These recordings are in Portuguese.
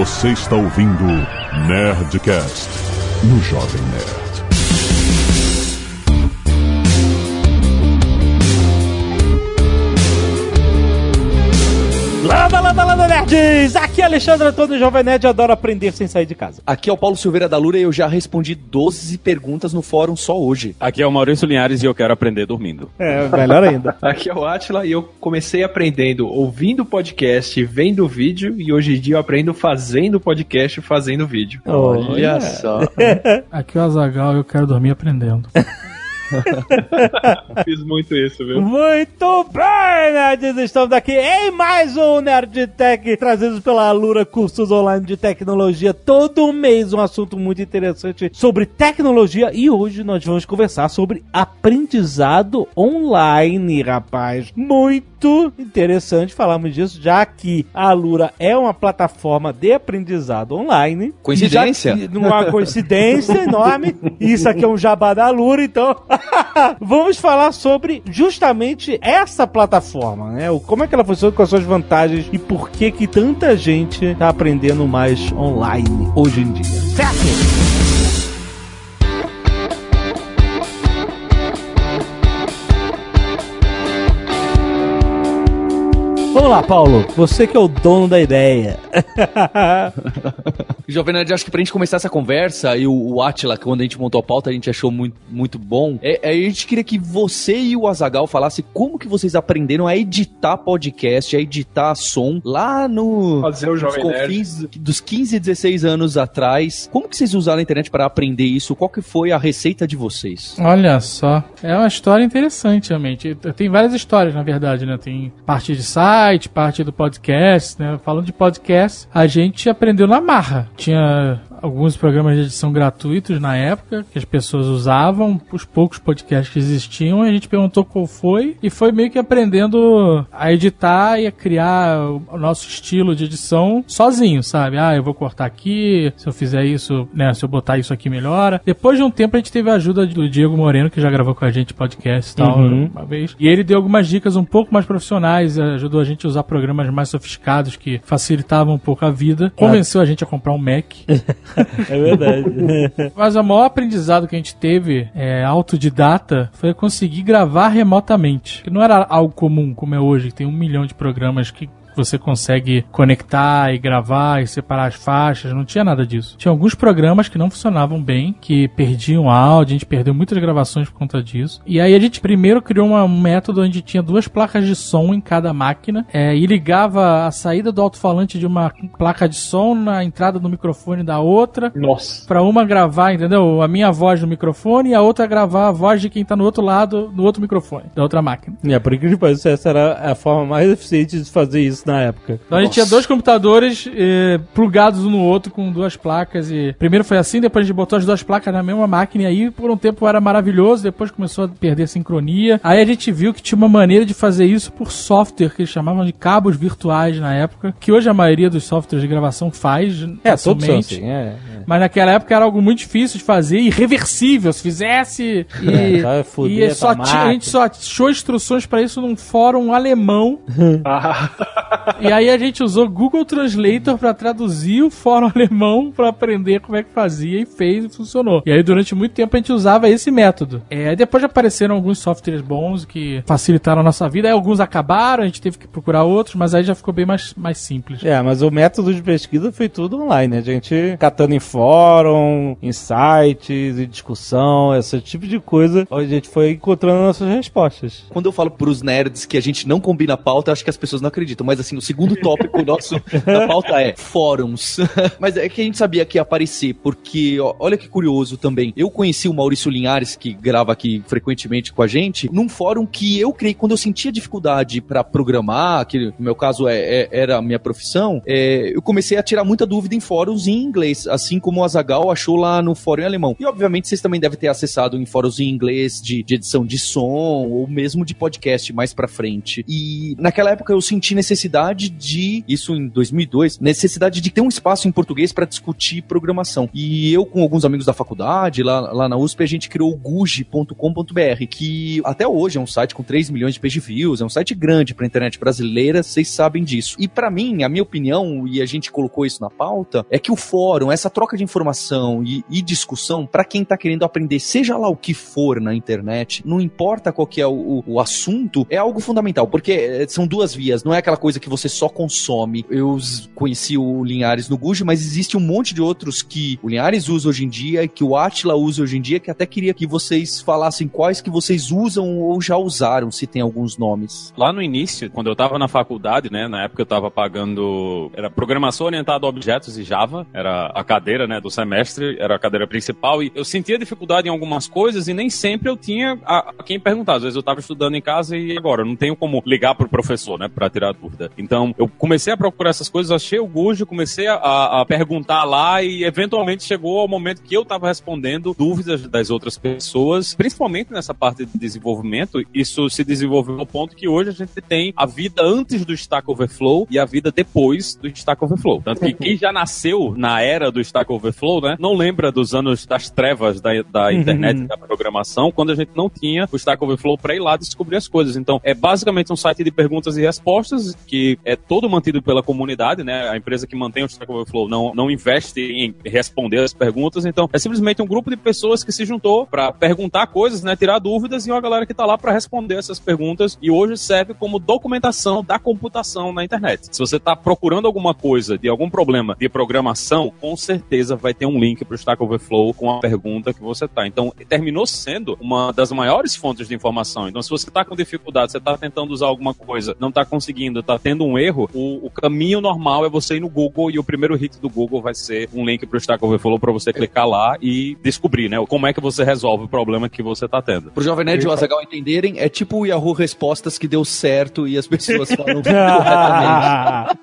Você está ouvindo Nerdcast no Jovem Nerd. Landa, landa, nerds! Aqui é Alexandre Antônio Jovem Nerd, adoro aprender sem sair de casa. Aqui é o Paulo Silveira da Lura e eu já respondi 12 perguntas no fórum só hoje. Aqui é o Maurício Linhares e eu quero aprender dormindo. É, melhor ainda. Aqui é o Atila e eu comecei aprendendo ouvindo podcast, vendo vídeo e hoje em dia eu aprendo fazendo podcast e fazendo vídeo. Olha só. Aqui é o Azagal e eu quero dormir aprendendo. Fiz muito isso, viu? Muito bem, nerds! Estamos aqui em mais um Nerd Tech, trazidos pela Alura Cursos Online de Tecnologia. Todo mês um assunto muito interessante sobre tecnologia e hoje nós vamos conversar sobre aprendizado online, rapaz. Muito interessante falarmos disso, já que a Alura é uma plataforma de aprendizado online. Coincidência? Uma coincidência enorme. Isso aqui é um jabá da Alura, então vamos falar sobre justamente essa plataforma, né? O- Como é que ela funciona, com as suas vantagens e por que que tanta gente tá aprendendo mais online hoje em dia. Certo? Vamos lá, Paulo. Você que é o dono da ideia. Jovem Nerd, acho que pra gente começar essa conversa, e o, o Atila, quando a gente montou a pauta, a gente achou muito, muito bom. É, é, a gente queria que você e o Azagal falassem como que vocês aprenderam a editar podcast, a editar som lá no. Fazer o nos Jovem Nerd. confins dos 15 e 16 anos atrás. Como que vocês usaram a internet para aprender isso? Qual que foi a receita de vocês? Olha só, é uma história interessante, realmente. Tem várias histórias, na verdade, né? Tem parte de site, parte do podcast, né? Falando de podcast, a gente aprendeu na marra. Tinha alguns programas de edição gratuitos na época que as pessoas usavam, os poucos podcasts que existiam, e a gente perguntou qual foi e foi meio que aprendendo a editar e a criar o nosso estilo de edição sozinho, sabe? Ah, eu vou cortar aqui, se eu fizer isso, né, se eu botar isso aqui melhora. Depois de um tempo a gente teve a ajuda do Diego Moreno, que já gravou com a gente podcast e tal, Uhum. uma vez. E ele deu algumas dicas um pouco mais profissionais, ajudou a gente a usar programas mais sofisticados que facilitavam um pouco a vida. Convenceu a gente a comprar um Mac. É verdade. Mas o maior aprendizado que a gente teve, é, autodidata, foi conseguir gravar remotamente. Que não era algo comum, como é hoje, que tem um milhão de programas que você consegue conectar e gravar e separar as faixas, não tinha nada disso. Tinha alguns programas que não funcionavam bem, que perdiam áudio, a gente perdeu muitas gravações por conta disso. E aí a gente primeiro criou uma- um método onde tinha duas placas de som em cada máquina é, e ligava a saída do alto-falante de uma placa de som na entrada do microfone da outra Nossa. Pra uma gravar, entendeu? A minha voz no microfone e a outra gravar a voz de quem tá no outro lado, no outro microfone, da outra máquina. é, por incrível que pareça, essa era a forma mais eficiente de fazer isso na época. Então a gente tinha dois computadores eh, plugados um no outro com duas placas e primeiro foi assim, depois a gente botou as duas placas na mesma máquina e aí por um tempo era maravilhoso, depois começou a perder sincronia. Aí a gente viu que tinha uma maneira de fazer isso por software que eles chamavam de cabos virtuais na época, que hoje a maioria dos softwares de gravação faz É, todos são facilmente. assim, é. Mas naquela época era algo muito difícil de fazer, irreversível. Se fizesse. É, E, foder e só tinha, a gente só achou instruções pra isso num fórum alemão. Ah, e aí a gente usou Google Translator pra traduzir o fórum alemão pra aprender como é que fazia e fez e funcionou. E aí durante muito tempo a gente usava esse método. É, depois apareceram alguns softwares bons que facilitaram a nossa vida. Aí alguns acabaram, a gente teve que procurar outros, mas aí já ficou bem mais, mais simples. É, mas o método de pesquisa foi tudo online, né? A gente catando em fórum, em sites, em discussão, esse tipo de coisa, onde a gente foi encontrando nossas respostas. Quando eu falo pros nerds que a gente não combina a pauta, eu acho que as pessoas não acreditam. Mas assim, o segundo tópico nosso da pauta é fóruns. mas é que a gente sabia que ia aparecer, porque ó, olha que curioso também. Eu conheci o Maurício Linhares, que grava aqui frequentemente com a gente, num fórum que eu criei quando eu sentia dificuldade pra programar, que no meu caso é, é- era a minha profissão, é, eu comecei a tirar muita dúvida em fóruns em inglês, assim como o Azagal achou lá no fórum em alemão. E obviamente vocês também devem ter acessado em fóruns em inglês de, de edição de som ou mesmo de podcast mais pra frente. E naquela época eu senti necessidade necessidade de, isso em 2002, necessidade de ter um espaço em português para discutir programação. E eu, com alguns amigos da faculdade, lá, lá na USP, a gente criou o guji.com.br, que até hoje é um site com 3 milhões de page views, é um site grande para internet brasileira, vocês sabem disso. E para mim, a minha opinião, e a gente colocou isso na pauta, é que o fórum, essa troca de informação e, e discussão, para quem tá querendo aprender, seja lá o que for na internet, não importa qual que é o, o assunto, é algo fundamental, porque eh, são duas vias, não é aquela coisa que você só consome. Eu conheci o Linhares no Guji, mas existe um monte de outros que o Linhares usa hoje em dia, que o Atila usa hoje em dia, que até queria que vocês falassem quais que vocês usam ou já usaram, se tem alguns nomes. Lá no início, quando eu tava na faculdade, né, na época eu tava pagando, era programação orientada a objetos e Java, era a cadeira, né, do semestre, era a cadeira principal, e eu sentia dificuldade em algumas coisas e nem sempre eu tinha a, a quem perguntar. Às vezes eu tava estudando em casa e agora, eu não tenho como ligar pro professor, né, pra tirar dúvida. Então, eu comecei a procurar essas coisas, achei o Gujo, comecei a, a perguntar lá e eventualmente chegou ao momento que eu tava respondendo dúvidas das outras pessoas, principalmente nessa parte de desenvolvimento, isso se desenvolveu ao ponto que hoje a gente tem a vida antes do Stack Overflow e a vida depois do Stack Overflow. Tanto que quem já nasceu na era do Stack Overflow, né, não lembra dos anos das trevas da, da internet, da programação, quando a gente não tinha o Stack Overflow para ir lá descobrir as coisas. Então, é basicamente um site de perguntas e respostas que é todo mantido pela comunidade, né? A empresa que mantém o Stack Overflow não, não investe em responder as perguntas, então é simplesmente um grupo de pessoas que se juntou para perguntar coisas, né, tirar dúvidas e uma galera que tá lá para responder essas perguntas e hoje serve como documentação da computação na internet. Se você tá procurando alguma coisa de algum problema de programação, com certeza vai ter um link para o Stack Overflow com a pergunta que você tá. Então, terminou sendo uma das maiores fontes de informação. Então, se você tá com dificuldade, você tá tentando usar alguma coisa, não tá conseguindo, tá tendo um erro, o, o caminho normal é você ir no Google e o primeiro hit do Google vai ser um link para o Stack Overflow para você clicar lá e descobrir, né, como é que você resolve o problema que você tá tendo. Pro Jovem Nerd e o Azagal entenderem, é tipo o Yahoo Respostas que deu certo e as pessoas falam corretamente.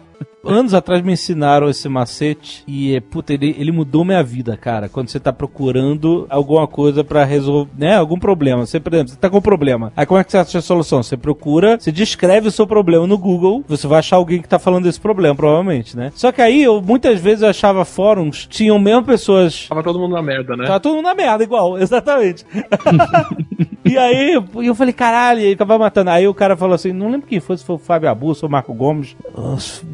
anos atrás me ensinaram esse macete e, puta, ele, ele mudou minha vida, cara. Quando você tá procurando alguma coisa pra resolver, né, algum problema. Você, por exemplo, você tá com um problema. Aí como é que você acha a solução? Você procura, você descreve o seu problema no Google, você vai achar alguém que tá falando desse problema, provavelmente, né? Só que aí, eu, muitas vezes eu achava fóruns, tinham mesmo pessoas... Tava todo mundo na merda, né? Tava todo mundo na merda, igual, exatamente. e aí, eu falei, caralho, e aí tava matando. Aí o cara falou assim, não lembro quem foi, se foi o Fábio Abuso ou o Marco Gomes.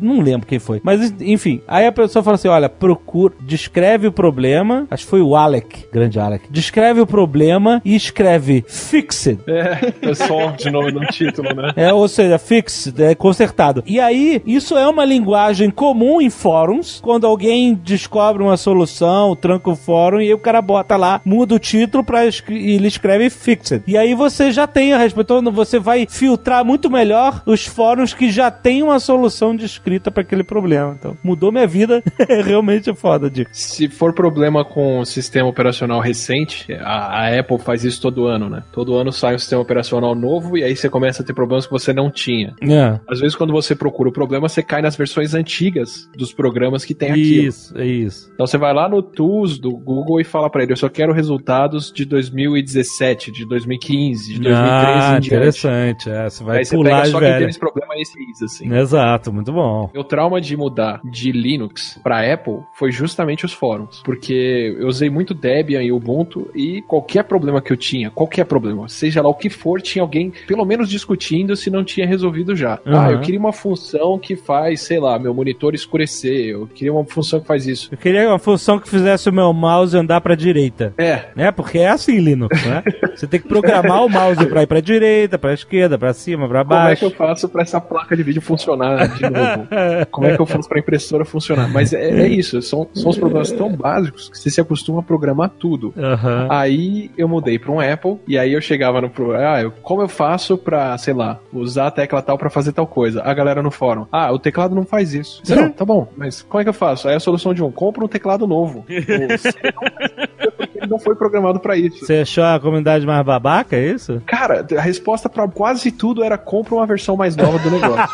Não lembro quem foi. Mas, enfim, aí a pessoa fala assim, olha, procura, descreve o problema, acho que foi o Alec, grande Alec, descreve o problema e escreve fixed. É, é só de novo no título, né? É, ou seja, fixed, é consertado. E aí, isso é uma linguagem comum em fóruns, quando alguém descobre uma solução, tranca o fórum e aí o cara bota lá, muda o título pra, e ele escreve fixed. E aí você já tem a resposta, então você vai filtrar muito melhor os fóruns que já tem uma solução descrita para aquele problema. Então, mudou minha vida, é realmente foda, Dick. Se for problema com o sistema operacional recente, a, a, Apple faz isso todo ano, né? Todo ano sai um sistema operacional novo e aí você começa a ter problemas que você não tinha. É. Às vezes, quando você procura o problema, você cai nas versões antigas dos programas que tem aqui. Isso, é isso. Então você vai lá no Tools do Google e fala para ele: eu só quero resultados de 2017, de 2015, de 2013 ah, interessante. É, você vai Aí você pular pega as só quem tem velhas. esse problema esse isso, assim. Exato, muito bom. Meu trauma de mudar de Linux para Apple foi justamente os fóruns, porque eu usei muito Debian e Ubuntu e qualquer problema que eu tinha, qualquer problema, seja lá o que for, tinha alguém pelo menos discutindo se não tinha resolvido já. Uhum. Ah, eu queria uma função que faz, sei lá, meu monitor escurecer, eu queria uma função que faz isso. Eu queria uma função que fizesse o meu mouse andar pra direita. É, né? Porque é assim, Linux, né? Você tem que programar o mouse pra ir pra direita, pra esquerda, pra cima, pra como é que baixo. eu faço para essa placa de vídeo funcionar de novo? Como é que eu faço para a impressora funcionar? Mas é, é isso, são, são os problemas tão básicos que você se acostuma a programar tudo. Aham. Aí eu mudei para um Apple e aí eu chegava no pro, ah, eu, como eu faço pra, sei lá, usar a tecla tal pra fazer tal coisa? A galera no fórum, ah, o teclado não faz isso. Você, não, tá bom, mas como é que eu faço? Aí a solução de um, compra um teclado novo. Ou, "Você não porque ele não foi programado pra isso. Você achou a comunidade mais babaca, é isso? Cara, a resposta pra quase tudo era compra uma versão mais nova do negócio.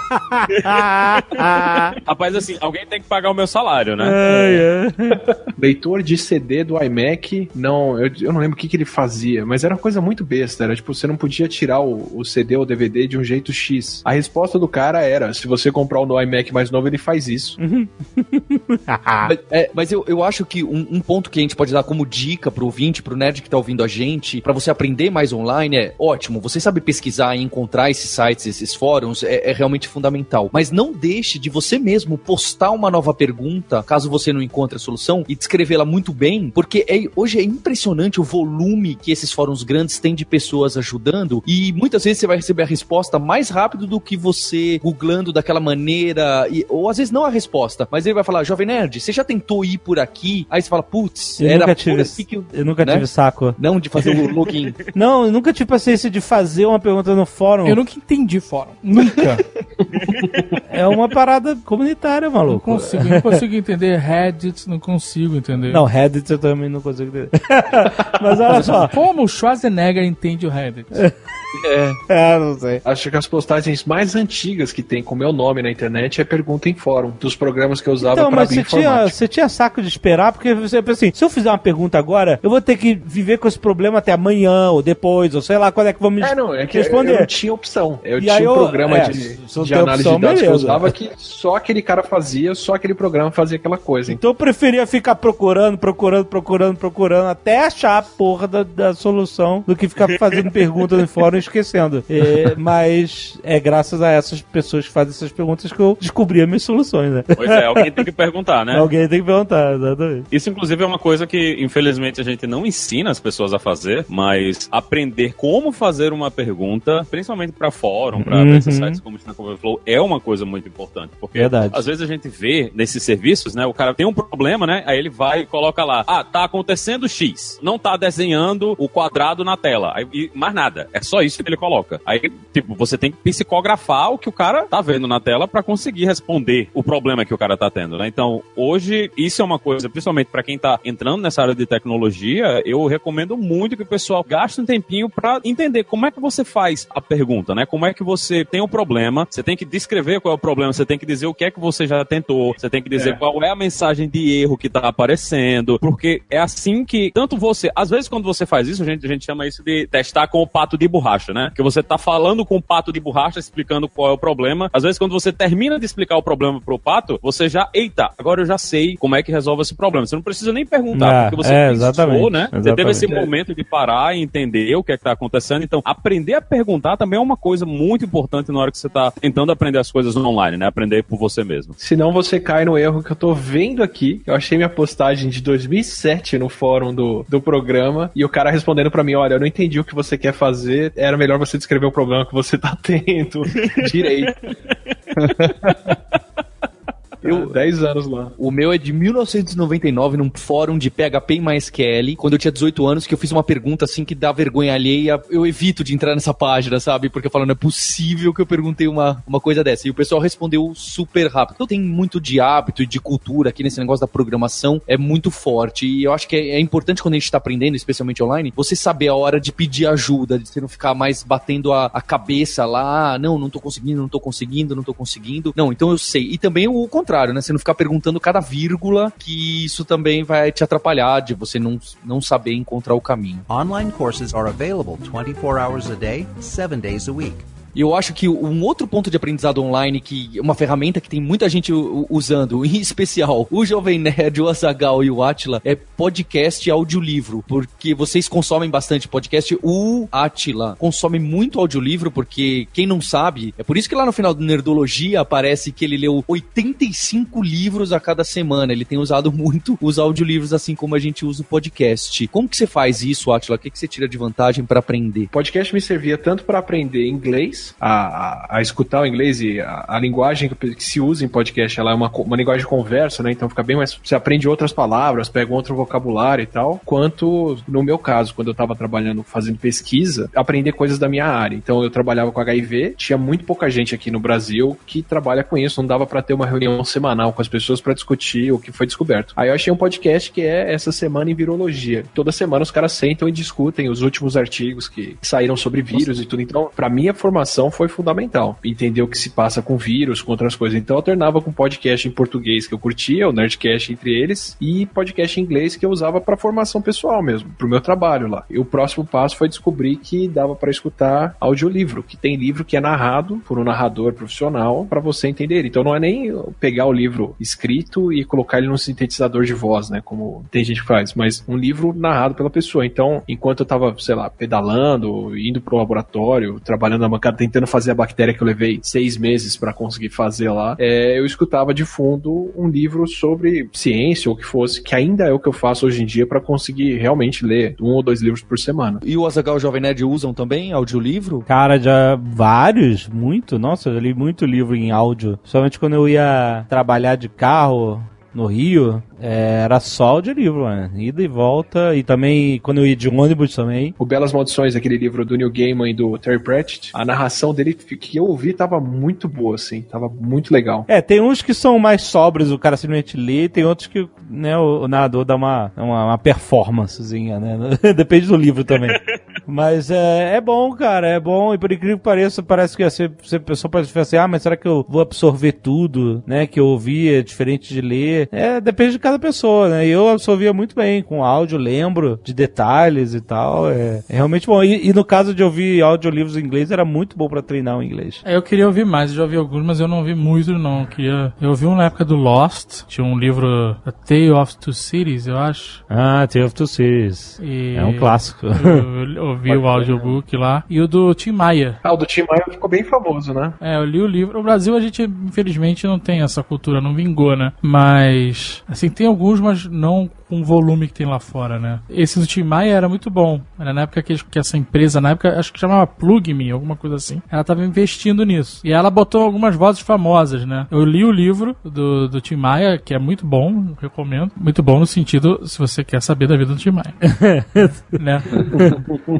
Rapaz, assim, alguém tem que pagar o meu salário, né? Ai, ai. Leitor de CD do iMac, não, eu, eu não lembro o que, que ele fazia, mas era uma coisa muito besta. Era tipo, você não podia tirar o, o CD ou o DVD de um jeito X. A resposta do cara era: se você comprar o no iMac mais novo, ele faz isso. Mas, é, mas eu, eu acho que um, um ponto que a gente pode dar como dica pro ouvinte, pro nerd que tá ouvindo a gente, pra você aprender mais online é ótimo. Você sabe pesquisar e encontrar esses sites, esses fóruns, é, é realmente fundamental. Mas não deixe de você mesmo postar uma nova pergunta, caso você não encontre a solução, e descrevê-la muito bem, porque é- hoje é impressionante o volume que esses fóruns grandes têm de pessoas ajudando, e muitas vezes você vai receber a resposta mais rápido do que você googlando daquela maneira, e- ou às vezes não a resposta, mas ele vai falar, Jovem Nerd, você já tentou ir por aqui? Aí você fala, putz, Eu era nunca por tive, aqui que eu... eu nunca né? tive saco. Não, de fazer o login. Não, eu nunca tive paciência de fazer uma pergunta no fórum. Eu nunca entendi fórum. Nunca. É uma parada comunitária, Não maluco. consigo, não consigo entender Reddit, não consigo entender. Não, Reddit eu também não consigo entender. Mas olha só. Como o Schwarzenegger entende o Reddit? É, não sei. Acho que as postagens mais antigas que tem com meu nome na internet é pergunta em fórum, dos programas que eu usava Então, pra mas você tinha, você tinha saco de esperar, porque você pensa assim, se eu fizer uma pergunta agora, eu vou ter que viver com esse problema até amanhã, ou depois, ou sei lá, quando é que me É, não, é que eu, responder. eu não tinha opção. Eu E tinha um eu- programa é, de, de análise opção, de dados que eu beleza. usava que só aquele cara fazia, só aquele programa fazia aquela coisa. Então eu preferia ficar procurando, procurando, procurando, procurando, até achar a porra da, da solução, do que ficar fazendo perguntas no fórum e esquecendo. É, mas é graças a essas pessoas que fazem essas perguntas que eu descobri as minhas soluções, né? Pois é, alguém tem que perguntar, né? Alguém tem que perguntar, exatamente. Isso, inclusive, é uma coisa que, infelizmente, a gente não ensina as pessoas a fazer, mas aprender como fazer uma pergunta, principalmente para fórum, para Uhum. esses sites como o Stack Overflow, é uma coisa muito importante. Porque, Verdade. às vezes, a gente vê nesses serviços, né? O cara tem um problema, né? Aí ele vai e coloca lá, ah, tá acontecendo X, não tá desenhando o quadrado na tela. Aí, e mais nada. É só isso que ele coloca. Aí, tipo, você tem que psicografar o que o cara tá vendo na tela para conseguir responder o problema que o cara tá tendo, né? Então, hoje, isso é uma coisa, principalmente para quem tá entrando nessa área de tecnologia, eu recomendo muito que o pessoal gaste um tempinho para entender como é que você faz a pergunta, né? Como é que você tem o problema, você tem que descrever qual é o problema, você tem que dizer o que é que você já tentou, você tem que dizer É. qual é a mensagem de erro que tá aparecendo, porque é assim que tanto você, às vezes quando você faz isso, a gente, a gente chama isso de testar com o pato de borracha, né? Que você tá falando com o pato de borracha, explicando qual é o problema. Às vezes quando você termina de explicar o problema pro pato, você já, eita, agora eu já sei como é que resolve esse problema. Você não precisa nem perguntar, É, porque você é, pensou, exatamente, né? Você teve exatamente. esse momento de parar e entender o que é que tá acontecendo. Então, aprender a perguntar também é uma coisa muito importante na hora que você tá tentando aprender as coisas online, né? Aprender por você mesmo. Senão você cai no erro que eu tô vendo aqui. Eu achei minha postagem de 2007 no fórum do, do programa e o cara respondendo pra mim: Olha, eu não entendi o que você quer fazer, era melhor você descrever o problema que você tá tendo direito. Eu, 10 anos lá. O meu é de 1999, num fórum de PHP e MySQL, quando eu tinha 18 anos, que eu fiz uma pergunta assim que dá vergonha alheia. Eu evito de entrar nessa página, sabe? Porque eu falo, não é possível que eu perguntei uma, uma coisa dessa. E o pessoal respondeu super rápido. Então tem muito de hábito e de cultura aqui nesse negócio da programação, é muito forte. E eu acho que é, é importante quando a gente tá aprendendo, especialmente online, você saber a hora de pedir ajuda, de você não ficar mais batendo a, a cabeça lá, ah, não, não tô conseguindo, não tô conseguindo, não tô conseguindo. Não, então eu sei. E também o contrário, né? Você não ficar perguntando cada vírgula, que isso também vai te atrapalhar de você não, não saber encontrar o caminho. Online courses are available 24 hours a day, 7 days a week. E eu acho que um outro ponto de aprendizado online, que uma ferramenta que tem muita gente usando, em especial o Jovem Nerd, o Azagal e o Atila, é podcast e audiolivro. Porque vocês consomem bastante podcast. O Atila consome muito audiolivro, porque quem não sabe, é por isso que lá no final do Nerdologia aparece que ele leu 85 livros a cada semana. Ele tem usado muito os audiolivros, assim como a gente usa o podcast. Como que você faz isso, Atila? O que, que você tira de vantagem para aprender? Podcast me servia tanto para aprender inglês, a, a, escutar o inglês e a, a linguagem que, que se usa em podcast, ela é uma, uma linguagem conversa, né? Então fica bem mais. Você aprende outras palavras, pega outro vocabulário e tal. Quanto no meu caso, quando eu tava trabalhando, fazendo pesquisa, aprender coisas da minha área. Então eu trabalhava com HIV, tinha muito pouca gente aqui no Brasil que trabalha com isso, não dava pra ter uma reunião semanal com as pessoas pra discutir o que foi descoberto. Aí eu achei um podcast que é essa semana em virologia. Toda semana os caras sentam e discutem os últimos artigos que saíram sobre vírus e tudo. Então, pra minha formação foi fundamental entender o que se passa com vírus, com outras coisas. Então eu alternava com podcast em português que eu curtia, o Nerdcast entre eles, e podcast em inglês que eu usava pra formação pessoal mesmo, pro meu trabalho lá. E o próximo passo foi descobrir que dava pra escutar audiolivro, que tem livro que é narrado por um narrador profissional pra você entender. Então não é nem pegar o livro escrito e colocar ele num sintetizador de voz, né, como tem gente que faz, mas um livro narrado pela pessoa. Então, enquanto eu tava, sei lá, pedalando, indo pro laboratório, trabalhando na bancada, tentando fazer a bactéria que eu levei seis meses pra conseguir fazer lá, é, eu escutava de fundo um livro sobre ciência ou o que fosse, que ainda é o que eu faço hoje em dia pra conseguir realmente ler um ou dois livros por semana. E o Azagal e o Jovem Nerd usam também audiolivro? Cara, já vários, muito. Nossa, eu li muito livro em áudio. Somente quando eu ia trabalhar de carro no Rio, é, era só audiolivro, mano. Ida e volta. E também quando eu ia de ônibus também. O Belas Maldições, aquele livro do Neil Gaiman e do Terry Pratchett, a narração dele que eu ouvi tava muito boa, assim, tava muito legal. É, tem uns que são mais sóbrios, o cara simplesmente lê, tem outros que né, o, o narrador dá uma, uma, uma performancezinha, né? Depende do livro também. Mas é, é bom, cara, é bom. E por incrível que pareça, parece que a pessoa pode ficar assim, ah, mas será que eu vou absorver tudo, né? Que eu ouvi é diferente de ler. É, depende de cada pessoa, né? Eu absorvia muito bem com áudio, lembro de detalhes e tal. É, é realmente bom. E, e no caso de ouvir audiolivros em inglês, era muito bom pra treinar o inglês. É, eu queria ouvir mais, eu já ouvi alguns, mas eu não ouvi muito, não. Eu, queria... eu ouvi um na época do Lost, tinha um livro A Tale of Two Cities, eu acho. Ah, Tale of Two Cities. E É um clássico. Eu, eu ouvi o audiobook lá. E o do Tim Maia. Ah, o do Tim Maia ficou bem famoso, né? É, eu li o livro. No Brasil a gente, infelizmente, não tem essa cultura, não vingou, né? Mas, assim, tem alguns, mas não com o volume que tem lá fora, né? Esse do Tim Maia era muito bom. Era na época que, que essa empresa, na época, acho que chamava Plugme, alguma coisa assim. Ela tava investindo nisso. E ela botou algumas vozes famosas, né? Eu li o livro do, do Tim Maia, que é muito bom, recomendo. Muito bom no sentido, se você quer saber da vida do Tim Maia. né?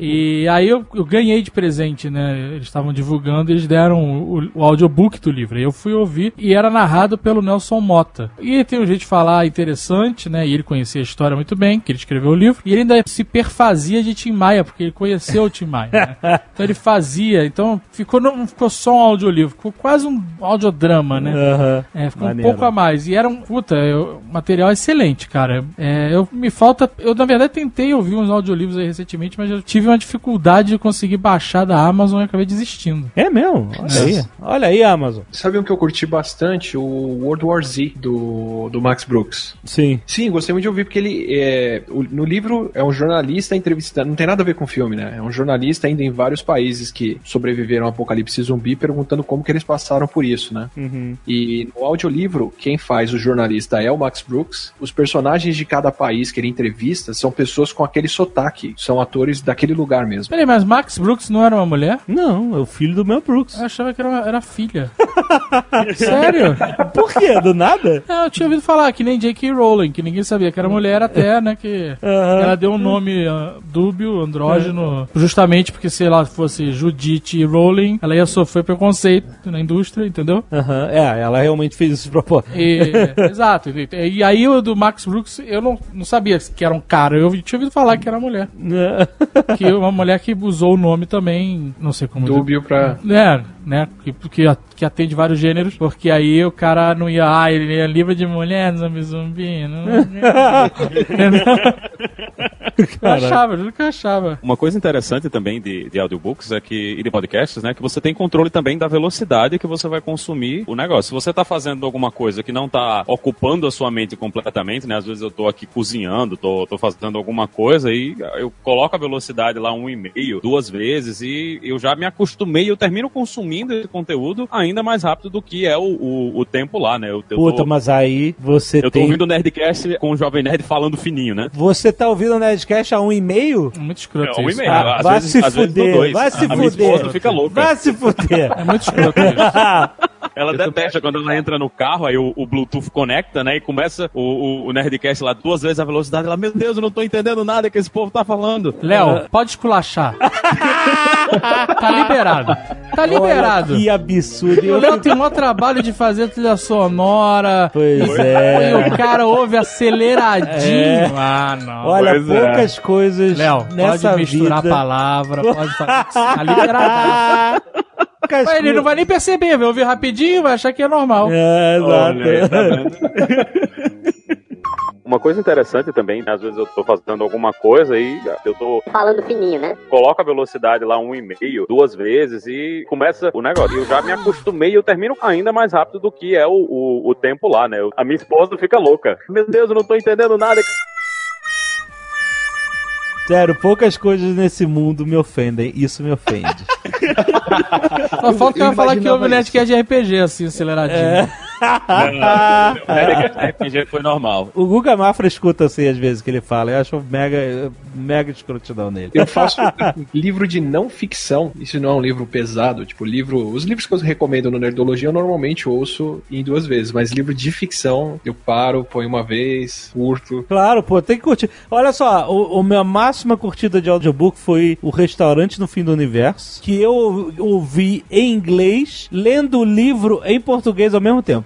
E aí eu, eu ganhei de presente, né? Eles estavam divulgando, eles deram o, o audiobook do livro. Eu fui ouvir e era narrado pelo Nelson Mota. E tem um jeito de falar interessante, né? E ele conhecia a história muito bem, que ele escreveu o livro. E ele ainda se perfazia de Tim Maia, porque ele conheceu o Tim Maia. Né? Então ele fazia, então ficou, não ficou só um audiolivro, ficou quase um audiodrama, né? Aham. É, ficou Maneiro. um pouco a mais. E era um, puta, eu- material excelente, cara. É, eu me falta, eu na verdade tentei ouvir uns audiolivros aí recentemente, mas eu tive uma dificuldade de conseguir baixar da Amazon e acabei desistindo. É mesmo? Olha aí. Olha aí, Amazon. Sabe um que eu curti bastante? O World War Z, do, do Max Brooks. Sim. Sim, gostei muito de ouvir, porque ele é, o- no livro é um jornalista entrevistando, não tem nada a ver com o filme, né? É um jornalista indo em vários países que sobreviveram ao apocalipse zumbi, perguntando como que eles passaram por isso, né? Uhum. E no audiolivro, quem faz o jornalista é o Max Brooks. Os personagens de cada país que ele entrevista são pessoas com aquele sotaque, são atores daquele lugar mesmo. Peraí, mas Max Brooks não era uma mulher? Não, é o filho do Mel Brooks. Eu achava que era, uma- era filha. Sério? Por quê? Do nada? Não, eu tinha ouvido falar que nem J.K. Rowling, que ninguém sabia que era mulher até, né? Que Aham. ela deu um nome ah, dúbio, andrógeno, justamente porque se ela fosse Judith Rowling, ela ia sofrer preconceito na indústria, entendeu? Aham. É, ela realmente fez isso de propósito. E, exato. E, e aí o do Max Brooks, eu não, não sabia que era um cara, eu tinha ouvido falar que era mulher. Que uma mulher que usou o nome também, não sei como dizer. Dúbio pra. É, né? Que, que, que atende vários gêneros, porque aí o cara não ia, ah, ele é livro de mulher, zumbi zumbi. Não, achava, eu nunca achava. Uma coisa interessante também de, de audiobooks é que, e de podcasts, né, que você tem controle também da velocidade que você vai consumir o negócio. Se você está fazendo alguma coisa que não está ocupando a sua mente completamente, né, às vezes eu estou aqui cozinhando, tô, tô fazendo alguma coisa e eu coloco a velocidade lá um e meio, duas vezes e eu já me acostumei, eu termino consumindo esse conteúdo ainda mais rápido do que é o, o, o tempo lá, né? Eu, eu Puta, tô, mas aí você eu tô tem... ouvindo o Nerdcast com o Jovem Nerd falando fininho, né? Você tá ouvindo o Nerdcast a um e meio? É muito escroto É, um isso. e-mail. Ah, às vai vezes- se fuder, vai se a minha fuder. esposa fica louca. Vai se fuder. É muito escroto Ela detesta quando ela entra no carro, aí o, o Bluetooth conecta, né? E começa o, o, o Nerdcast lá duas vezes a velocidade. Ela, meu Deus, eu não tô entendendo nada que esse povo tá falando. Léo, pode esculachar. tá liberado. Tá liberado. Olha que absurdo. E o Eu Léo tem o maior trabalho de fazer trilha sonora. Pois E é. o cara ouve aceleradinho. É. Ah, não. Olha, Pois é. poucas coisas Léo, pode misturar vida. a palavra, pode fazer. Tá liberado. Poucas Mas ele não vai nem perceber, vai ouvir rapidinho, vai achar que é normal. É, exato. Olha, tá? Uma coisa interessante também, às vezes eu tô fazendo alguma coisa e eu tô falando fininho, né? coloco a velocidade lá um e meio, duas vezes e começa o negócio. E eu já me acostumei e eu termino ainda mais rápido do que é o, o, o tempo lá, né? A minha esposa fica louca. Meu Deus, eu não tô entendendo nada. Sério, poucas coisas nesse mundo me ofendem. Isso me ofende. Só falta o cara eu falar que ouve Nerdcast de RPG, assim, aceleradinho. É. RPG foi normal. O Guga Mafra escuta assim às vezes que ele fala. Eu acho mega, mega escrotidão nele. Eu faço livro de não ficção. Isso não é um livro pesado. Tipo, livro. Os livros que eu recomendo no Nerdologia eu normalmente ouço em duas vezes. Mas livro de ficção, eu paro, ponho uma vez, curto. Claro, pô, tem que curtir. Olha só, o, o minha máxima curtida de audiobook foi O Restaurante no Fim do Universo, que eu ouvi em inglês, lendo o livro em português ao mesmo tempo.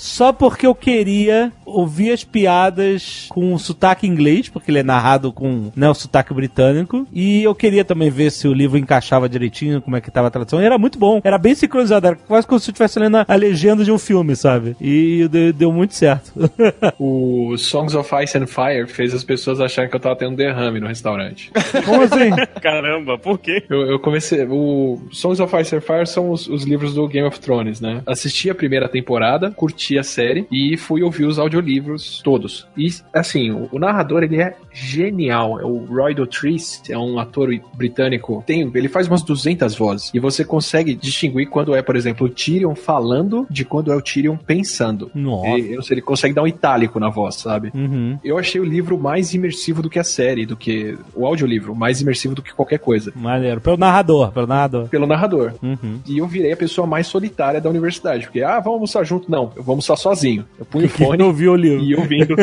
Só porque eu queria ouvir as piadas com sotaque inglês, porque ele é narrado com né, o sotaque britânico. E eu queria também ver se o livro encaixava direitinho, como é que tava a tradução. E era muito bom, era bem sincronizado, era quase como se eu estivesse lendo a, a legenda de um filme, sabe? E deu, deu muito certo. O Songs of Ice and Fire fez as pessoas acharem que eu tava tendo um derrame no restaurante. como assim? Caramba, por quê? Eu, eu comecei. O Songs of Ice and Fire são os, os livros do Game of Thrones, né? Assisti a primeira temporada, curti a série e fui ouvir os audiolivros todos. E, assim, o, o narrador, ele é genial. É o Roy Dotrice, é um ator britânico. Tem, ele faz umas 200 vozes. E você consegue distinguir quando é, por exemplo, o Tyrion falando de quando é o Tyrion pensando. Nossa. Ele, eu não sei, ele consegue dar um itálico na voz, sabe? Uhum. Eu achei o livro mais imersivo do que a série, do que o audiolivro, mais imersivo do que qualquer coisa. Maneiro. Pelo narrador, pelo narrador. Pelo narrador. Uhum. E eu virei a pessoa mais solitária da universidade. Porque, ah, vamos almoçar junto. Não, vou almoçar sozinho. Eu punho o fone Eu vi o livro. e ouvindo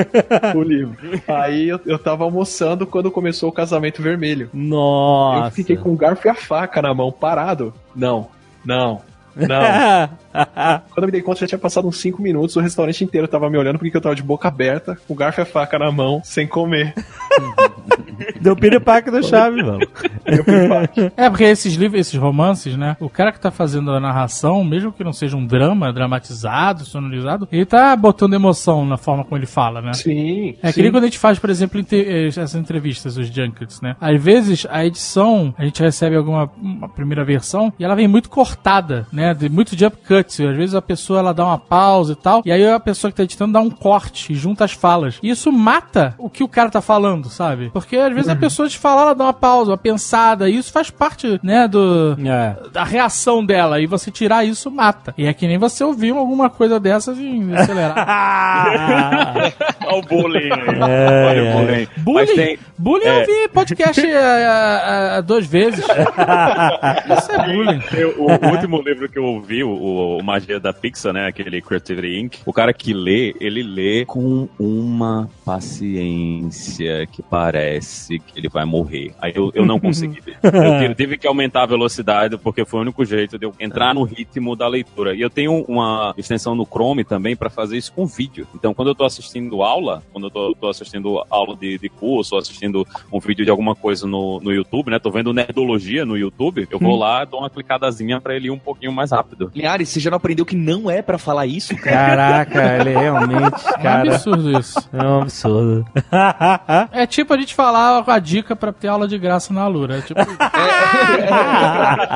o livro. Aí eu, eu tava almoçando quando começou o casamento vermelho. Nossa. Eu fiquei com o garfo e a faca na mão, parado. Não, não, não. Quando eu me dei conta, já tinha passado uns 5 minutos, o restaurante inteiro tava me olhando porque eu tava de boca aberta, com o garfo e a faca na mão, sem comer. Deu piripaque do chave, mano. Eu fui baixo. É, porque esses livros, esses romances, né? O cara que tá fazendo a narração, mesmo que não seja um drama dramatizado, sonorizado, ele tá botando emoção na forma como ele fala, né? Sim. É que nem quando a gente faz, por exemplo, eh, essas entrevistas, os junkets, né? Às vezes a edição, a gente recebe alguma uma primeira versão e ela vem muito cortada, né? De muito jump cuts. Às vezes a pessoa ela dá uma pausa e tal, e aí a pessoa que tá editando dá um corte e junta as falas. E isso mata o que o cara tá falando, sabe? Porque às vezes a pessoa de falar, ela dá uma pausa, uma pensada, e isso faz parte, né, do É. da reação dela. E você tirar isso mata. E é que nem você ouvir alguma coisa dessas e acelerar. Olha o bullying. É, Olha é. o bullying. Bullying? tem, Bullying É. eu vi podcast é, é, duas vezes. Isso é bullying. Eu- o último livro que eu ouvi, o, o Magia da Pixar, né? Aquele Creativity Inc. O cara que lê, ele lê com uma paciência que parece que ele vai morrer. Aí eu, eu não consegui ler. Eu tive, que aumentar a velocidade porque foi o único jeito de eu entrar no ritmo da leitura. E eu tenho uma extensão no Chrome também para fazer isso com vídeo. Então, quando eu tô assistindo aula, quando eu tô, tô assistindo aula de, de curso, ou assistindo um vídeo de alguma coisa no, no YouTube, né? Tô vendo Nerdologia no YouTube, eu vou lá, dou uma clicadazinha pra ele ir um pouquinho mais rápido. Linhares, você já não aprendeu que não é pra falar isso, cara? Caraca, ele realmente, É um cara, absurdo isso. é um absurdo. É tipo a gente falar a dica pra ter aula de graça na Alura. É tipo,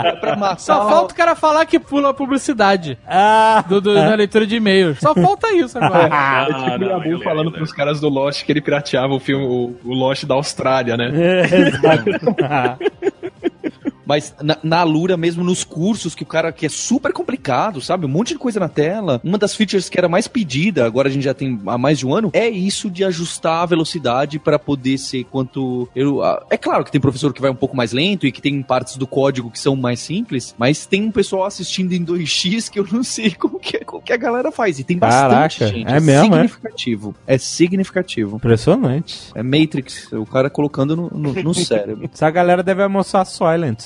É pra matar. só falta o cara falar que pula a publicidade Ah, do, do- da leitura de e-mails. Só falta isso agora. Ah, É tipo o Yabu falando pros caras do Lost que ele pirateava o filme, o, o Lost da Austrália, né? é, exato. Mas na, na Alura mesmo, nos cursos, que o cara que é super complicado, sabe? Um monte de coisa na tela. Uma das features que era mais pedida, agora a gente já tem há mais de um ano, é isso de ajustar a velocidade para poder ser quanto. Eu, é claro que tem professor que vai um pouco mais lento e que tem partes do código que são mais simples, mas tem um pessoal assistindo em 2x que eu não sei como que, como que a galera faz. E tem bastante Caraca, gente. é mesmo, é? significativo. É significativo. Impressionante. É Matrix, o cara colocando no, no, no cérebro. Essa galera deve almoçar Silent.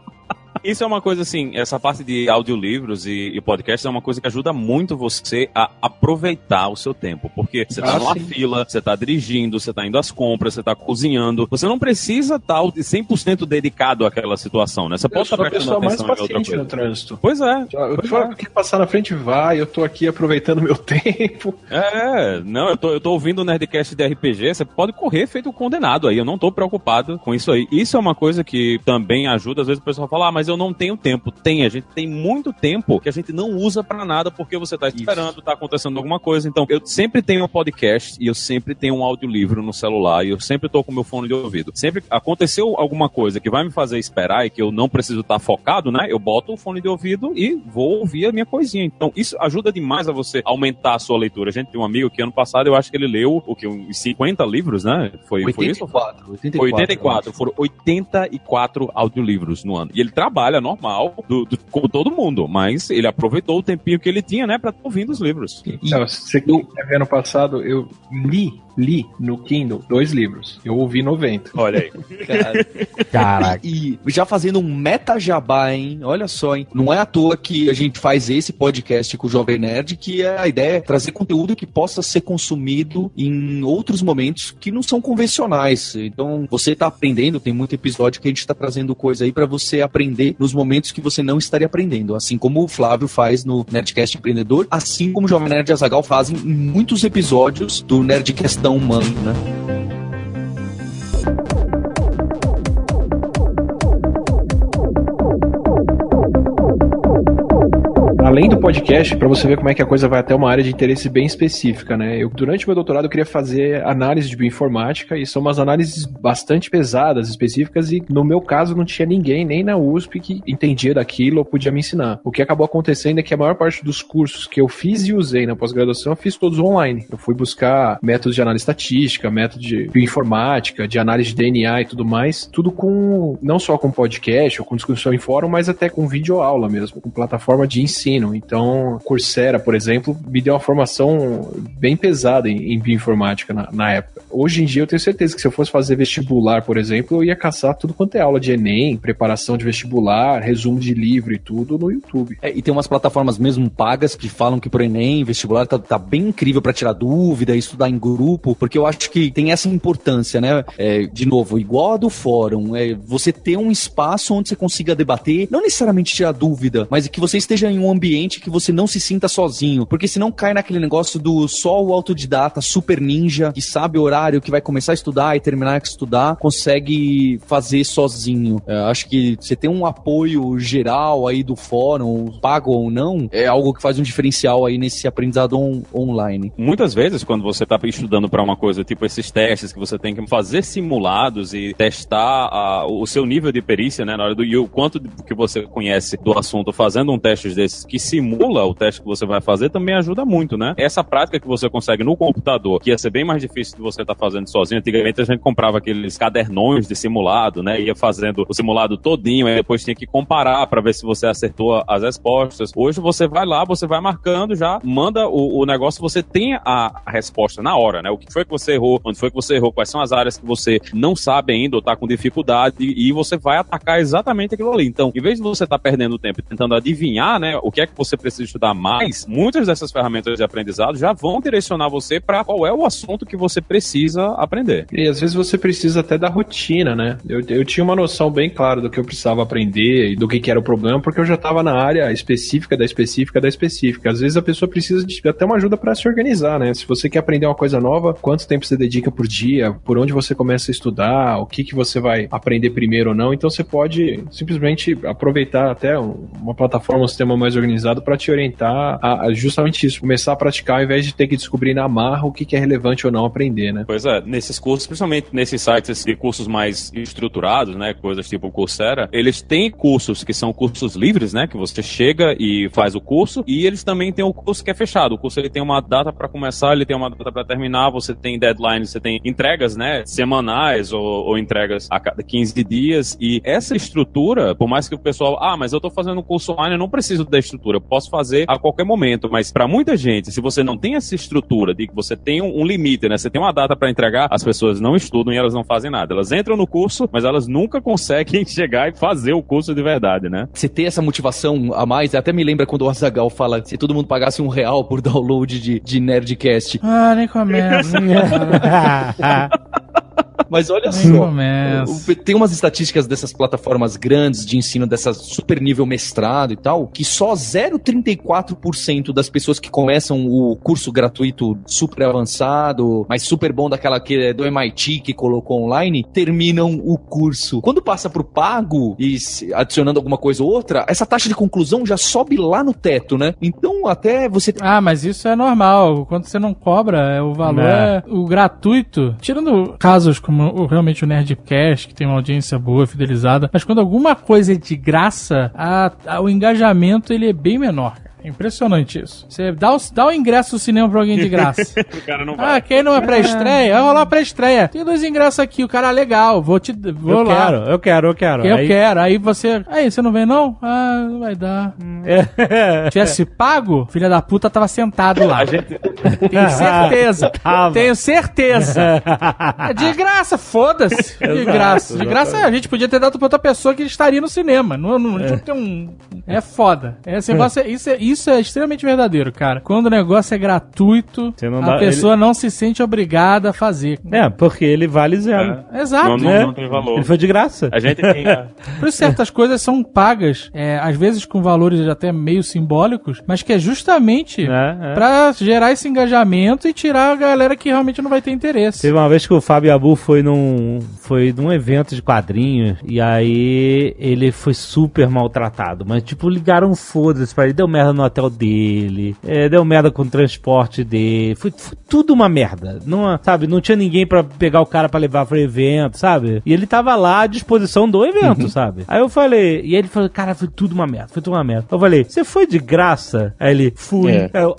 Isso é uma coisa assim, essa parte de audiolivros e, e podcasts é uma coisa que ajuda muito você a aproveitar o seu tempo. Porque você tá Ah, numa sim. fila, você tá dirigindo, você tá indo às compras, você tá cozinhando. Você não precisa estar 100% dedicado àquela situação, né? Você pode estar a prestando pessoa mais atenção em outra paciente no coisa. trânsito. Pois é. Eu Pois é. quer passar na frente, vai. Eu tô aqui aproveitando meu tempo. É, não, eu tô, eu tô ouvindo o Nerdcast de RPG, você pode correr feito condenado aí, eu não tô preocupado com isso aí. Isso é uma coisa que também ajuda, às vezes o pessoal fala, ah, mas eu não tenho tempo. Tem, a gente tem muito tempo que a gente não usa pra nada porque você tá esperando, tá acontecendo alguma coisa. Então, eu sempre tenho um podcast e eu sempre tenho um audiolivro no celular e eu sempre tô com meu fone de ouvido. Sempre aconteceu alguma coisa que vai me fazer esperar e que eu não preciso estar focado, né? Eu boto o fone de ouvido e vou ouvir a minha coisinha. Então, isso ajuda demais a você aumentar a sua leitura. A gente tem um amigo que ano passado eu acho que ele leu o que uns 50 livros, né? Foi, foi isso? 84, 84. Foi 84, foram 84 audiolivros no ano. E ele trabalha normal, do, do- com todo mundo, mas ele aproveitou o tempinho que ele tinha, né, pra estar ouvindo os livros. Não, você ver ano passado, eu li, li no Kindle dois livros. Eu ouvi 90. Olha aí. Cara, Caraca. E já fazendo um meta jabá, hein? Olha só, hein? Não é à toa que a gente faz esse podcast com o Jovem Nerd, que é a ideia é trazer conteúdo que possa ser consumido em outros momentos que não são convencionais. Então, você tá aprendendo, tem muito episódio que a gente tá trazendo coisa aí pra você aprender nos momentos que você não estaria aprendendo. Assim como o Flávio faz no Nerdcast Empreendedor, assim como o Jovem Nerd e Azagal fazem em muitos episódios do Nerdcastão Humano, né? Além do podcast, pra você ver como é que a coisa vai até uma área de interesse bem específica, né? Eu, durante meu doutorado, eu queria fazer análise de bioinformática e são umas análises bastante pesadas, específicas, e no meu caso não tinha ninguém, nem na USP, que entendia daquilo ou podia me ensinar. O que acabou acontecendo é que a maior parte dos cursos que eu fiz e usei na pós-graduação, eu fiz todos online. Eu fui buscar métodos de análise estatística, método de bioinformática, de análise de DNA e tudo mais, tudo com, não só com podcast ou com discussão em fórum, mas até com videoaula mesmo, com plataforma de ensino. Então, Coursera, por exemplo, me deu uma formação bem pesada em, em bioinformática na, na época. Hoje em dia, eu tenho certeza que se eu fosse fazer vestibular, por exemplo, eu ia caçar tudo quanto é aula de Enem, preparação de vestibular, resumo de livro e tudo no YouTube. É, e tem umas plataformas mesmo pagas que falam que pro Enem, vestibular, tá, tá bem incrível pra tirar dúvida, estudar em grupo, porque eu acho que tem essa importância, né? É, de novo, igual a do fórum, é você ter um espaço onde você consiga debater, não necessariamente tirar dúvida, mas que você esteja em um ambiente que você não se sinta sozinho, porque senão cai naquele negócio do só o autodidata super ninja, que sabe o horário, que vai começar a estudar e terminar de estudar, consegue fazer sozinho. É, acho que você ter um apoio geral aí do fórum, pago ou não, é algo que faz um diferencial aí nesse aprendizado on- online. Muitas vezes, quando você está estudando para uma coisa, tipo esses testes que você tem que fazer simulados e testar a- o seu nível de perícia, né, na hora do e o quanto que você conhece do assunto, fazendo um teste desses que simula o teste que você vai fazer, também ajuda muito, né? Essa prática que você consegue no computador, que ia ser bem mais difícil de você estar fazendo sozinho. Antigamente a gente comprava aqueles cadernões de simulado, né? Ia fazendo o simulado todinho, aí depois tinha que comparar para ver se você acertou as respostas. Hoje você vai lá, você vai marcando já, manda o, o negócio, você tem a, resposta na hora, né? O que foi que você errou, onde foi que você errou, quais são as áreas que você não sabe ainda ou tá com dificuldade e você vai atacar exatamente aquilo ali. Então, em vez de você estar perdendo tempo tentando adivinhar, né, o que é que você precisa estudar mais, muitas dessas ferramentas de aprendizado já vão direcionar você para qual é o assunto que você precisa aprender. E às vezes você precisa até da rotina, né? Eu, eu tinha uma noção bem clara do que eu precisava aprender e do que, que era o problema, porque eu já estava na área específica da específica da específica. Às vezes a pessoa precisa de até uma ajuda para se organizar, né? Se você quer aprender uma coisa nova, quanto tempo você dedica por dia, por onde você começa a estudar, o que, que você vai aprender primeiro ou não. Então você pode simplesmente aproveitar até um- uma plataforma, um sistema mais organizado organizado para te orientar a, a justamente isso, começar a praticar ao invés de ter que descobrir na marra o que, que é relevante ou não aprender, né? Pois é, nesses cursos, principalmente nesses sites de cursos mais estruturados, né, coisas tipo Coursera, eles têm cursos que são cursos livres, né, que você chega e faz o curso, e eles também têm o curso que é fechado. O curso ele tem uma data para começar, ele tem uma data para terminar, você tem deadlines, você tem entregas, né, semanais ou, ou entregas a cada 15 dias, e essa estrutura, por mais que o pessoal, ah, mas eu tô fazendo um curso online, eu não preciso da estrutura, eu posso fazer a qualquer momento, mas para muita gente, se você não tem essa estrutura de que você tem um, um limite, né, você tem uma data para entregar, as pessoas não estudam e elas não fazem nada. Elas entram no curso, mas elas nunca conseguem chegar e fazer o curso de verdade, né? Você ter essa motivação a mais, até me lembra quando o Azagal fala se todo mundo pagasse um real por download de, de Nerdcast. Ah, nem começa. Mas olha Nem só, começa. tem umas estatísticas dessas plataformas grandes de ensino, dessas super nível mestrado e tal, que só 0,34% das pessoas que começam o curso gratuito super avançado, mas super bom daquela que é do MIT que colocou online, terminam o curso. Quando passa pro pago e se- adicionando alguma coisa ou outra, essa taxa de conclusão já sobe lá no teto, né? Então até você Ah, mas isso é normal. Quando você não cobra, é, o valor É. é o gratuito. Tirando como realmente o Nerdcast, que tem uma audiência boa, fidelizada. Mas quando alguma coisa é de graça, a- a- o engajamento ele é bem menor. É impressionante isso. Você dá o, dá o ingresso do cinema pra alguém de graça. O cara não ah, quem não é pré-estreia? Vai rolar pré-estreia. Tem dois ingressos aqui, o cara é legal. Vou te. Vou Eu lá. quero, eu quero, eu quero. Eu Aí- quero. Aí você. Aí, você não vem não? Ah, não vai dar. É. Tivesse pago, filha da puta tava sentado lá. Tenho certeza. Tava. Tenho certeza. É de graça, foda-se. De graça. De graça a gente podia ter dado pra outra pessoa que estaria no cinema. Não, não, não tem um. É foda. Esse negócio é- isso, é, isso é extremamente verdadeiro, cara. Quando o negócio é gratuito, Você não a dá- pessoa não se sente obrigada a fazer. É, porque ele vale zero. Exato. Não, não, né? não tem valor. Ele foi de graça. A gente tem. Por isso certas coisas são pagas, é, às vezes com valores até meio simbólicos, mas que é justamente É, é. pra gerar esse engajamento e tirar a galera que realmente não vai ter interesse. Teve uma vez que o Fábio Abu foi num, foi num evento de quadrinhos e aí ele foi super maltratado. Mas, tipo, ligaram foda-se pra ele. Deu merda no hotel dele, é, deu merda com o transporte dele. Foi, foi tudo uma merda. Não, sabe, não tinha ninguém pra pegar o cara pra levar pro evento, sabe? E ele tava lá à disposição do evento, sabe? Aí eu falei, e ele falou, cara, foi tudo uma merda, foi tudo uma merda. Eu falei, você foi de graça? Aí ele, fui. É. Aí eu,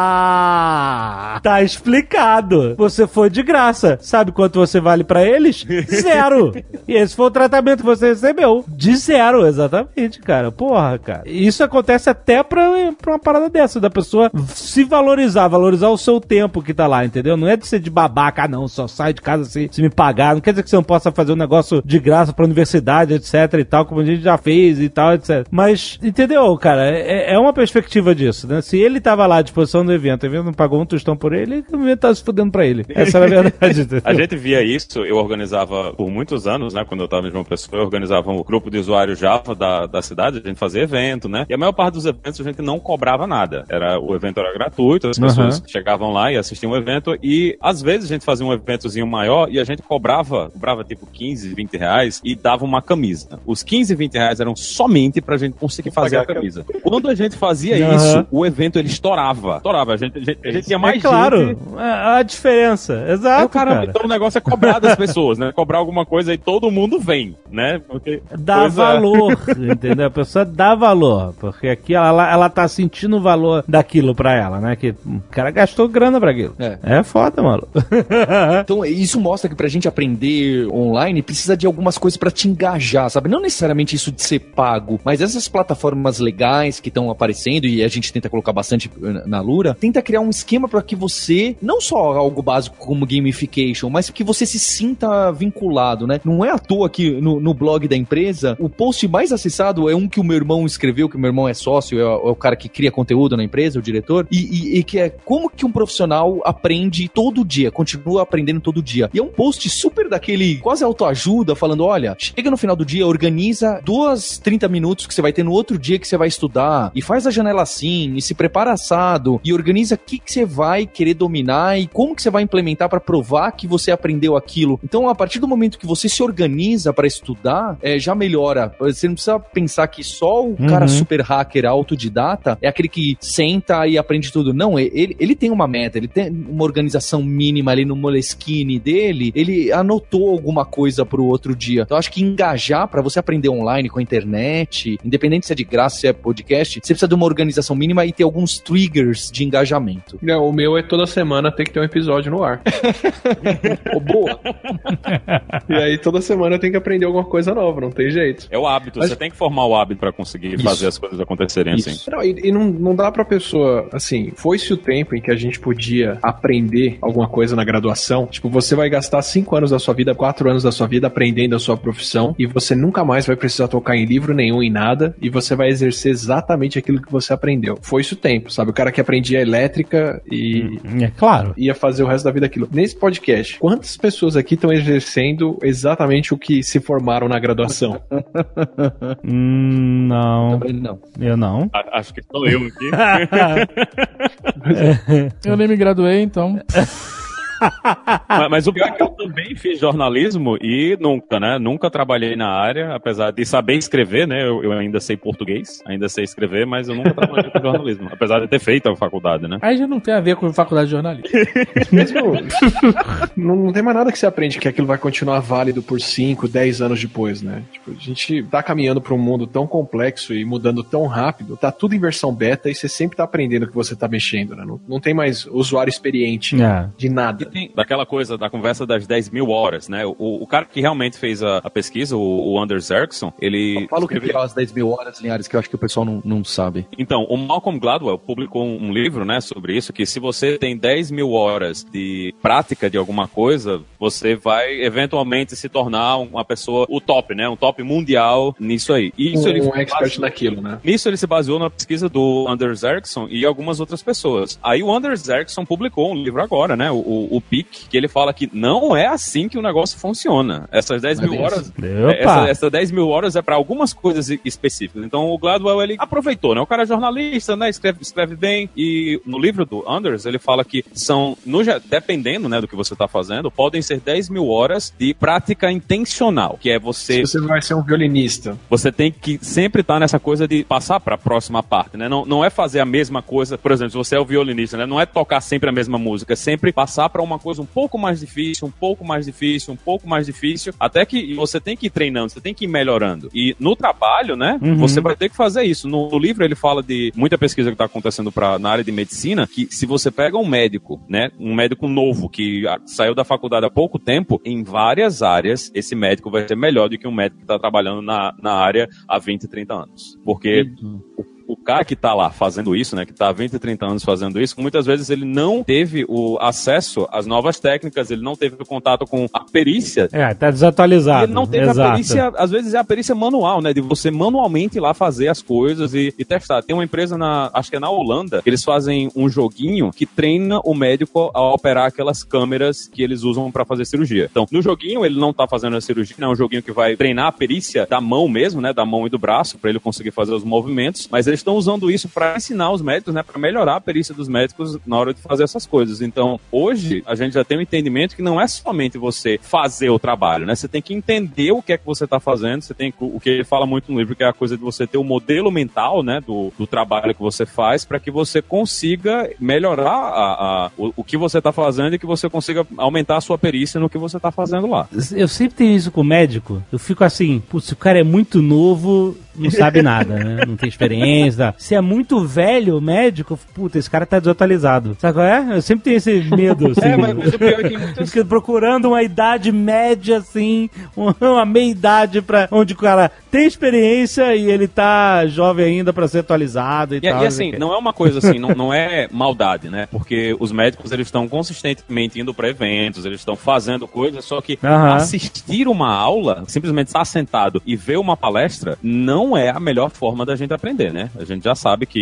ah, tá explicado. Você foi de graça. Sabe quanto você vale pra eles? Zero. e esse foi o tratamento que você recebeu. De zero, exatamente, cara. Porra, cara. Isso acontece até pra, pra uma parada dessa, da pessoa se valorizar, valorizar o seu tempo que tá lá, entendeu? Não é de ser de babaca, ah, não, só sai de casa se, se me pagar. Não quer dizer que você não possa fazer um negócio de graça pra universidade, etc e tal, como a gente já fez e tal, etc. Mas, entendeu, cara? É, é uma perspectiva disso, né? Se ele tava lá à disposição do evento, o evento não pagou um tostão por ele, o evento tá se fudendo pra ele. Essa era a verdade, entendeu? A gente via isso, eu organizava por muitos anos, né? Quando eu estava em João Pessoa, eu organizava um grupo de usuários Java da, da cidade, a gente fazia evento, né? E a maior parte dos eventos a gente não cobrava nada. Era, o evento era gratuito, as pessoas Uhum. chegavam lá e assistiam o evento, e às vezes a gente fazia um eventozinho maior e a gente cobrava, cobrava tipo 15, 20 reais e dava uma camisa. Os 15, 20 reais eram somente pra gente conseguir fazer a camisa. Quando a gente fazia Uhum. isso, o evento ele estourava. Estourava. A gente, a gente, a gente tinha mais é claro, gente a, a diferença. Exato, cara, cara. então o negócio é cobrar das pessoas, né? Cobrar alguma coisa e todo mundo vem, né? Porque Dá coisa- valor, entendeu? A pessoa dá valor, porque aqui ela, ela, ela tá sentindo o valor daquilo pra ela, né? Que o cara gastou grana pra aquilo. É. É foda, maluco. Então, isso mostra que pra gente aprender online precisa de algumas coisas pra te engajar, sabe? Não necessariamente isso de ser pago, mas essas plataformas legais que estão aparecendo e a gente tenta colocar bastante eh, na Lura, tenta criar um esquema pra que você, não só algo básico como gamification, mas que você se sinta vinculado, né? Não é à toa que no, no blog da empresa, o post mais acessado é um que o meu irmão escreveu, que o meu irmão é sócio, é, o- é o cara que cria conteúdo na empresa, o diretor, e, e- e que é como que um profissional aprende todo dia, continua aprendendo todo dia. E é um post super daquele, quase autoajuda, falando, olha, chega no final do dia, organiza duas 30 minutos que você vai ter no outro dia que você vai estudar, e faz a janela assim, e se prepara assado, e organiza o que, que você vai querer dominar e como que você vai implementar para provar que você aprendeu aquilo. Então, a partir do momento que você se organiza para estudar, é, já melhora. Você não precisa pensar que só o cara Uhum. super hacker autodidata é aquele que senta e aprende tudo. Não, ele, ele tem uma meta, ele tem uma organização mínima ali no Moleskine dele, ele anotou alguma coisa pro outro dia. Então, acho que engajar para você aprender online com a internet, independente se é de graça, se é podcast, você precisa de uma organização mínima e ter alguns triggers de engajamento. Não, o meu é toda semana tem que ter um episódio no ar. Ô, boa. e aí toda semana tem que aprender alguma coisa nova, não tem jeito. É o hábito, Mas- você tem que formar o hábito pra conseguir Isso. fazer as coisas acontecerem Não, e, e não, não dá pra pessoa, assim, foi-se o tempo em que a gente podia aprender alguma coisa na graduação. Tipo, você vai gastar cinco anos da sua vida, quatro anos da sua vida aprendendo a sua profissão e você nunca mais vai precisar tocar em livro nenhum, em nada, e você vai exercer exatamente aquilo que você aprendeu. Foi-se o tempo, sabe? O cara que aprendia elétrica e É claro. ia fazer o resto da vida aquilo. Nesse podcast, quantas pessoas aqui estão exercendo exatamente o que se formaram na graduação? Hum, não. Também não. Eu não. Acho que sou eu aqui. Eu nem me graduei, então. mas, mas o pior é que eu também fiz jornalismo e nunca, né? Nunca trabalhei na área, apesar de saber escrever, né? Eu, eu ainda sei português, ainda sei escrever, mas eu nunca trabalhei com jornalismo, apesar de ter feito a faculdade, né? Aí já não tem a ver com faculdade de jornalismo. Mesmo, não, não tem mais nada que você aprende que aquilo vai continuar válido por 5, 10 anos depois, né? Tipo, a gente tá caminhando pra um mundo tão complexo e mudando tão rápido, tá tudo em versão beta e você sempre tá aprendendo o que você tá mexendo, né? Não, não tem mais usuário experiente É. de nada. Tem daquela coisa da conversa das 10 mil horas, né? O, o cara que realmente fez a, a pesquisa, o, o Anders Ericsson, ele. Fala o que é as 10 mil horas, Linhares, que eu acho que o pessoal não, não sabe. Então, o Malcolm Gladwell publicou um, um livro, né, sobre isso, que se você tem 10 mil horas de prática de alguma coisa, você vai eventualmente se tornar uma pessoa, o top, né, um top mundial nisso aí. E isso ele um expert baseou- naquilo, né? Nisso ele se baseou na pesquisa do Anders Ericsson e algumas outras pessoas. Aí o Anders Ericsson publicou um livro agora, né, o, o, o Peak, que ele fala que não é assim que o negócio funciona. Essas 10 Não é mil bem horas Opa. essa, essa 10 mil horas é para algumas coisas específicas. Então o Gladwell ele aproveitou, né? O cara é jornalista, né? Escreve, escreve bem. E no livro do Anders ele fala que são, no, dependendo né, do que você está fazendo, podem ser 10 mil horas de prática intencional, que é você Se você vai ser um violinista, você tem que sempre estar nessa coisa de passar para a próxima parte, né? Não, não é fazer a mesma coisa, por exemplo, se você é o violinista, né? Não é tocar sempre a mesma música, é sempre passar para uma coisa um pouco mais difícil, um pouco mais difícil, um pouco mais difícil, até que você tem que ir treinando, você tem que ir melhorando. E no trabalho, né? Uhum. Você vai ter que fazer isso. No, no livro ele fala de muita pesquisa que está acontecendo pra, na área de medicina, que se você pega um médico, né? Um médico novo que ah, saiu da faculdade há pouco tempo, em várias áreas, esse médico vai ser melhor do que um médico que está trabalhando na, na área há 20, 30 anos. Porque o o cara que tá lá fazendo isso, né, que tá há 20, 30 anos fazendo isso, muitas vezes ele não teve o acesso às novas técnicas, ele não teve o contato com a perícia. É, tá desatualizado. Ele não teve Exato. a perícia, às vezes é a perícia manual, né? De você manualmente ir lá fazer as coisas e, e testar. Tem uma empresa na, acho que é na Holanda, que eles fazem um joguinho que treina o médico a operar aquelas câmeras que eles usam pra fazer cirurgia. Então, no joguinho ele não tá fazendo a cirurgia, né? é um joguinho que vai treinar a perícia da mão mesmo, né? Da mão e do braço, pra ele conseguir fazer os movimentos, mas eles estão usando isso pra ensinar os médicos, né? Pra melhorar a perícia dos médicos na hora de fazer essas coisas. Então, hoje a gente já tem um entendimento que não é somente você fazer o trabalho, né? Você tem que entender o que é que você tá fazendo, você tem o que ele fala muito no livro, que é a coisa de você ter o modelo mental, né? Do, do trabalho que você faz, pra que você consiga melhorar a, a- o, o que você tá fazendo e que você consiga aumentar a sua perícia no que você tá fazendo lá. Eu sempre tenho isso com médico. Eu fico assim, putz, se o cara é muito novo, não sabe nada, né? Não tem experiência. Se é muito velho o médico, puta, esse cara tá desatualizado. Sabe qual é? Eu sempre tenho esse medo, assim. É, mas, o pior é que muitas procurando uma idade média, assim, uma meia idade pra onde o cara tem experiência e ele tá jovem ainda pra ser atualizado e, E, tal. e assim, não é uma coisa assim, não, não é maldade, né? Porque os médicos, eles estão consistentemente indo para eventos, eles estão fazendo coisas, só que assistir uma aula, simplesmente estar sentado e ver uma palestra, não é a melhor forma da gente aprender, né? A gente já sabe que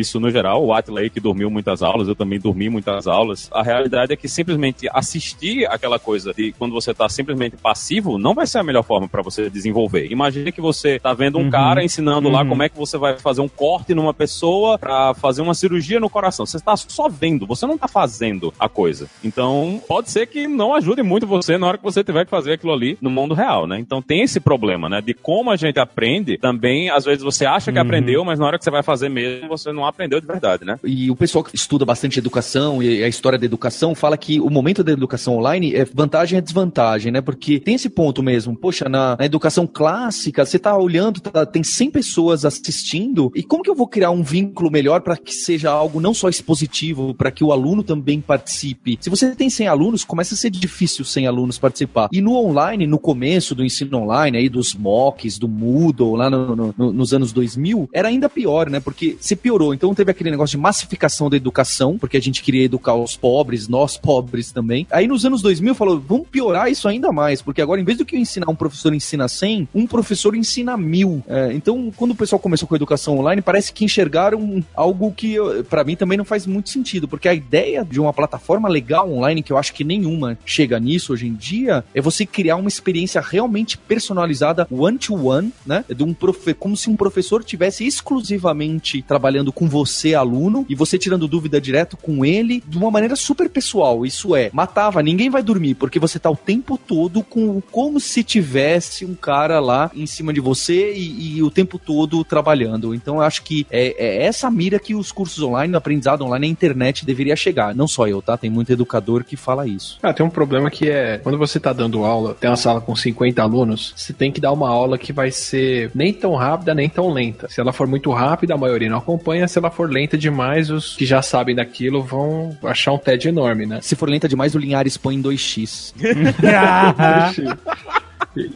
isso, no geral, o Atley que dormiu muitas aulas, eu também dormi muitas aulas. A realidade é que simplesmente assistir aquela coisa de quando você está simplesmente passivo, não vai ser a melhor forma para você desenvolver. Imagine que você tá vendo um Uhum. cara ensinando lá Uhum. como é que você vai fazer um corte numa pessoa pra fazer uma cirurgia no coração. Você tá só vendo, você não tá fazendo a coisa. Então, pode ser que não ajude muito você na hora que você tiver que fazer aquilo ali no mundo real, né? Então tem esse problema, né? De como a gente aprende, também, às vezes você acha que Uhum. aprendeu, mas na hora que você vai fazer mesmo, você não aprendeu de verdade, né? E o pessoal que estuda bastante educação e a história da educação fala que o momento da educação online é vantagem e desvantagem, né? Porque tem esse ponto mesmo. Poxa, na, na educação clássica, você tá olhando, tá- tem 100 pessoas assistindo, e como que eu vou criar um vínculo melhor para que seja algo não só expositivo, para que o aluno também participe? Se você tem 100 alunos, começa a ser difícil 100 alunos participar. E no online, no começo do ensino online, aí dos mocks, do Moodle, lá no- no- no- nos anos 2000, era ainda pior, né? Porque se piorou. Então teve aquele negócio de massificação da educação, porque a gente queria educar os pobres, nós pobres também. Aí nos anos 2000 falou, vamos piorar isso ainda mais, porque agora em vez do que ensinar um professor ensina 100, um professor ensina mil. É, então quando o pessoal começou com a educação online, parece que enxergaram algo que para mim também não faz muito sentido, porque a ideia de uma plataforma legal online, que eu acho que nenhuma chega nisso hoje em dia, é você criar uma experiência realmente personalizada one-to-one, né? De um profe como se um professor tivesse exclusivamente trabalhando com você, aluno, e você tirando dúvida direto com ele de uma maneira super pessoal. Isso é, matava, ninguém vai dormir, porque você tá o tempo todo com como se tivesse um cara lá em cima de você e, e o tempo todo trabalhando. Então eu acho que é, é essa mira que os cursos online, o aprendizado online, a internet deveria chegar. Não só eu, tá? Tem muito educador que fala isso. Ah, tem um problema que é, quando você tá dando aula, tem uma sala com 50 alunos, você tem que dar uma aula que vai ser nem tão rápida, nem tão lenta. Se ela for muito rápida, a maioria não acompanha. Se ela for lenta demais, os que já sabem daquilo vão achar um TED enorme, né? Se for lenta demais, o Linhares põe em 2x.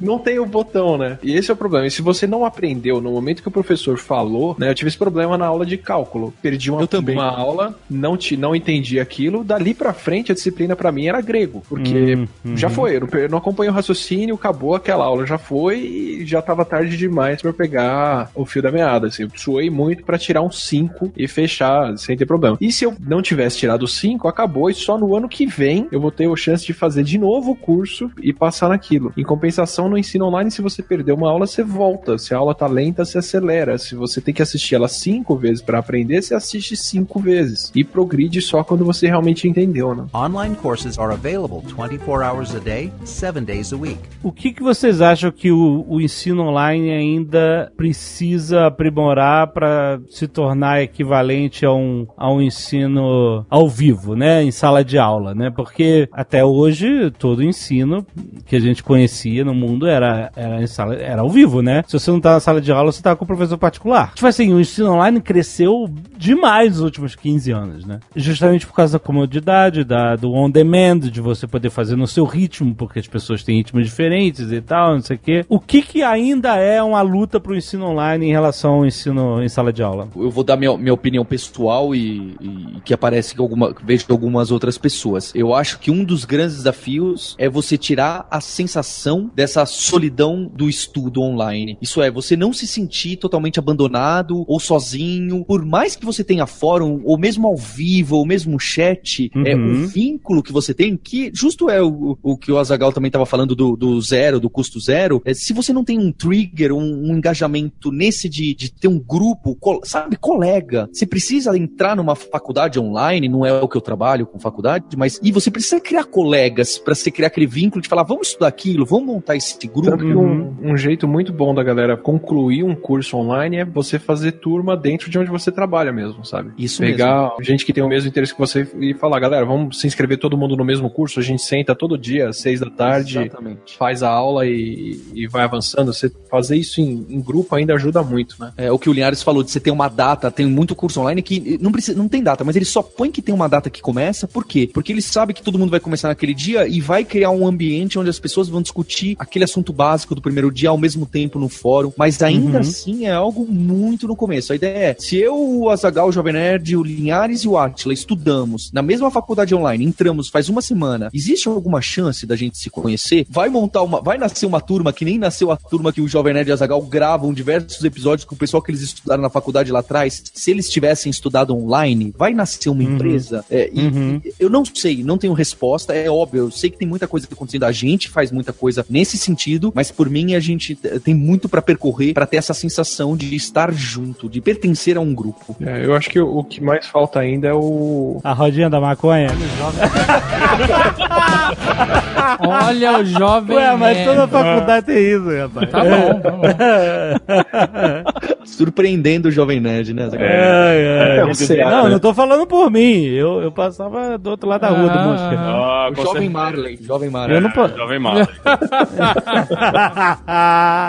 Não tem o botão, né? E esse é o problema. E se você não aprendeu no momento que o professor falou, né? Eu tive esse problema na aula de cálculo. Perdi uma, uma aula, não, te, não entendi aquilo. Dali pra frente, a disciplina pra mim era grego. Porque Hum, já uhum. foi. Eu não- eu não acompanhei o raciocínio, acabou aquela aula, já foi e já tava tarde demais pra eu pegar o fio da meada. Assim, eu suei muito pra tirar um 5 e fechar sem ter problema. E se eu não tivesse tirado 5, acabou e só no ano que vem eu vou ter a chance de fazer de novo o curso e passar naquilo. Em compensação, no ensino online, se você perder uma aula, você volta. Se a aula tá lenta, você acelera. Se você tem que assistir ela cinco vezes pra aprender, você assiste cinco vezes. E progride só quando você realmente entendeu, né? Online courses are available 24 hours a day, 7 days a week. O que, que vocês acham que o, o ensino online ainda precisa aprimorar para se tornar equivalente a um, a um ensino ao vivo, né? Em sala de aula, né? Porque até hoje todo ensino que a gente conhecia no mundo era, era, sala, era ao vivo, né? Se você não tá na sala de aula, você tá com o professor particular. Tipo assim, o ensino online cresceu demais nos últimos 15 anos, né? Justamente por causa da comodidade, da, do on-demand, de você poder fazer no seu ritmo, porque as pessoas têm ritmos diferentes e tal, não sei o quê. O que que ainda é uma luta pro ensino online em relação ao ensino em sala de aula? Eu vou dar minha, minha opinião pessoal e, e que aparece que alguma, vejo algumas outras pessoas. Eu acho que um dos grandes desafios é você tirar a sensação dessa solidão do estudo online. Isso é, você não se sentir totalmente abandonado ou sozinho. Por mais que você tenha fórum, ou mesmo ao vivo, ou mesmo chat, é Uhum. o vínculo que você tem, que justo é o, o que o Azagal também estava falando do, do zero, do custo zero. É, se você não tem um trigger, um, um engajamento nesse de, de ter um grupo, col- sabe, colega, você precisa entrar numa faculdade online, não é o que eu trabalho com faculdade, mas e você precisa criar colegas para você criar aquele vínculo de falar, vamos estudar aquilo, vamos montar esse grupo. Tanto que um, um jeito muito bom da galera concluir um curso online é você fazer turma dentro de onde você trabalha mesmo, sabe? Isso Pegar gente que tem o mesmo interesse que você e falar, galera, vamos se inscrever todo mundo no mesmo curso, a gente senta todo dia, às seis da tarde, Exatamente. faz a aula e, e vai avançando. Você fazer isso em, em grupo ainda ajuda muito, né? É o que o Linhares falou, de você ter uma data, tem muito curso online que não precisa, não tem data, mas ele só põe que tem uma data que começa, por quê? Porque ele sabe que todo mundo vai começar naquele dia e vai criar um ambiente onde as pessoas vão discutir aquele assunto básico do primeiro dia ao mesmo tempo no fórum, mas ainda Uhum. assim é algo muito no começo. A ideia é, se eu, o Azagal, o Jovem Nerd, o Linhares e o Atila estudamos na mesma faculdade online, entramos faz uma semana, existe alguma chance da gente se conhecer? Vai montar uma. Vai nascer uma turma que nem nasceu a turma que o Jovem Nerd e Azagal gravam diversos episódios com o pessoal que eles estudaram na faculdade lá atrás? Se eles tivessem estudado online, vai nascer uma empresa? É, e- Uhum. eu não sei, não tenho resposta. É óbvio, eu sei que tem muita coisa acontecendo. A gente faz muita coisa nesse sentido, mas por mim a gente t- tem muito pra percorrer pra ter essa sensação de estar junto, de pertencer a um grupo. É, eu acho que o, o que mais falta ainda é o. A rodinha da maconha? Olha o jovem. Ué, mas nerd. toda faculdade tem isso, rapaz. Tá bom, tá bom. Surpreendendo o Jovem Nerd, né? Ai, ai. É, você, Não, né? não tô falando por mim. Eu, eu passava do outro lado da rua do Ah. Mosca. Ah, Jovem. Marley. Jovem Marley. Eu não posso. Jovem Marley.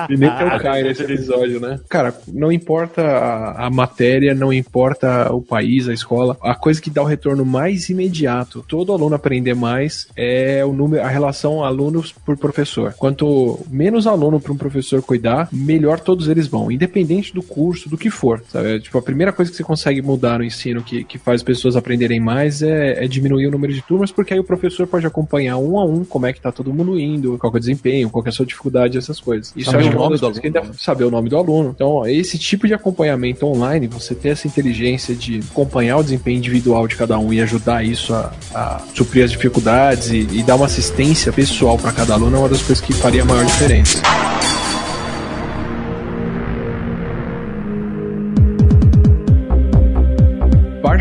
E nem que eu caio nesse episódio, né? Cara, não importa a, a matéria, não importa o país, a escola. A coisa que dá o retorno mais imediato, todo aluno aprender mais, é o número, a relação alunos por professor. Quanto menos aluno para um professor cuidar, melhor todos eles vão, independente do curso, do que for. Sabe? Tipo, a primeira coisa que você consegue mudar no ensino que, que faz as pessoas aprenderem mais é, é diminuir o número de turmas, porque aí o professor pode acompanhar um a um como é que tá todo mundo indo, qual que é o desempenho, qual que é a sua dificuldade, essas coisas. Isso Saber o é uma nome do aluno, ainda saber o nome do aluno. Então, ó, esse tipo de acompanhamento online, você ter essa inteligência de acompanhar o desempenho individual de cada um e ajudar isso a, a suprir as dificuldades e, e dar uma assistência pessoal para cada aluno é uma das coisas que faria a maior diferença.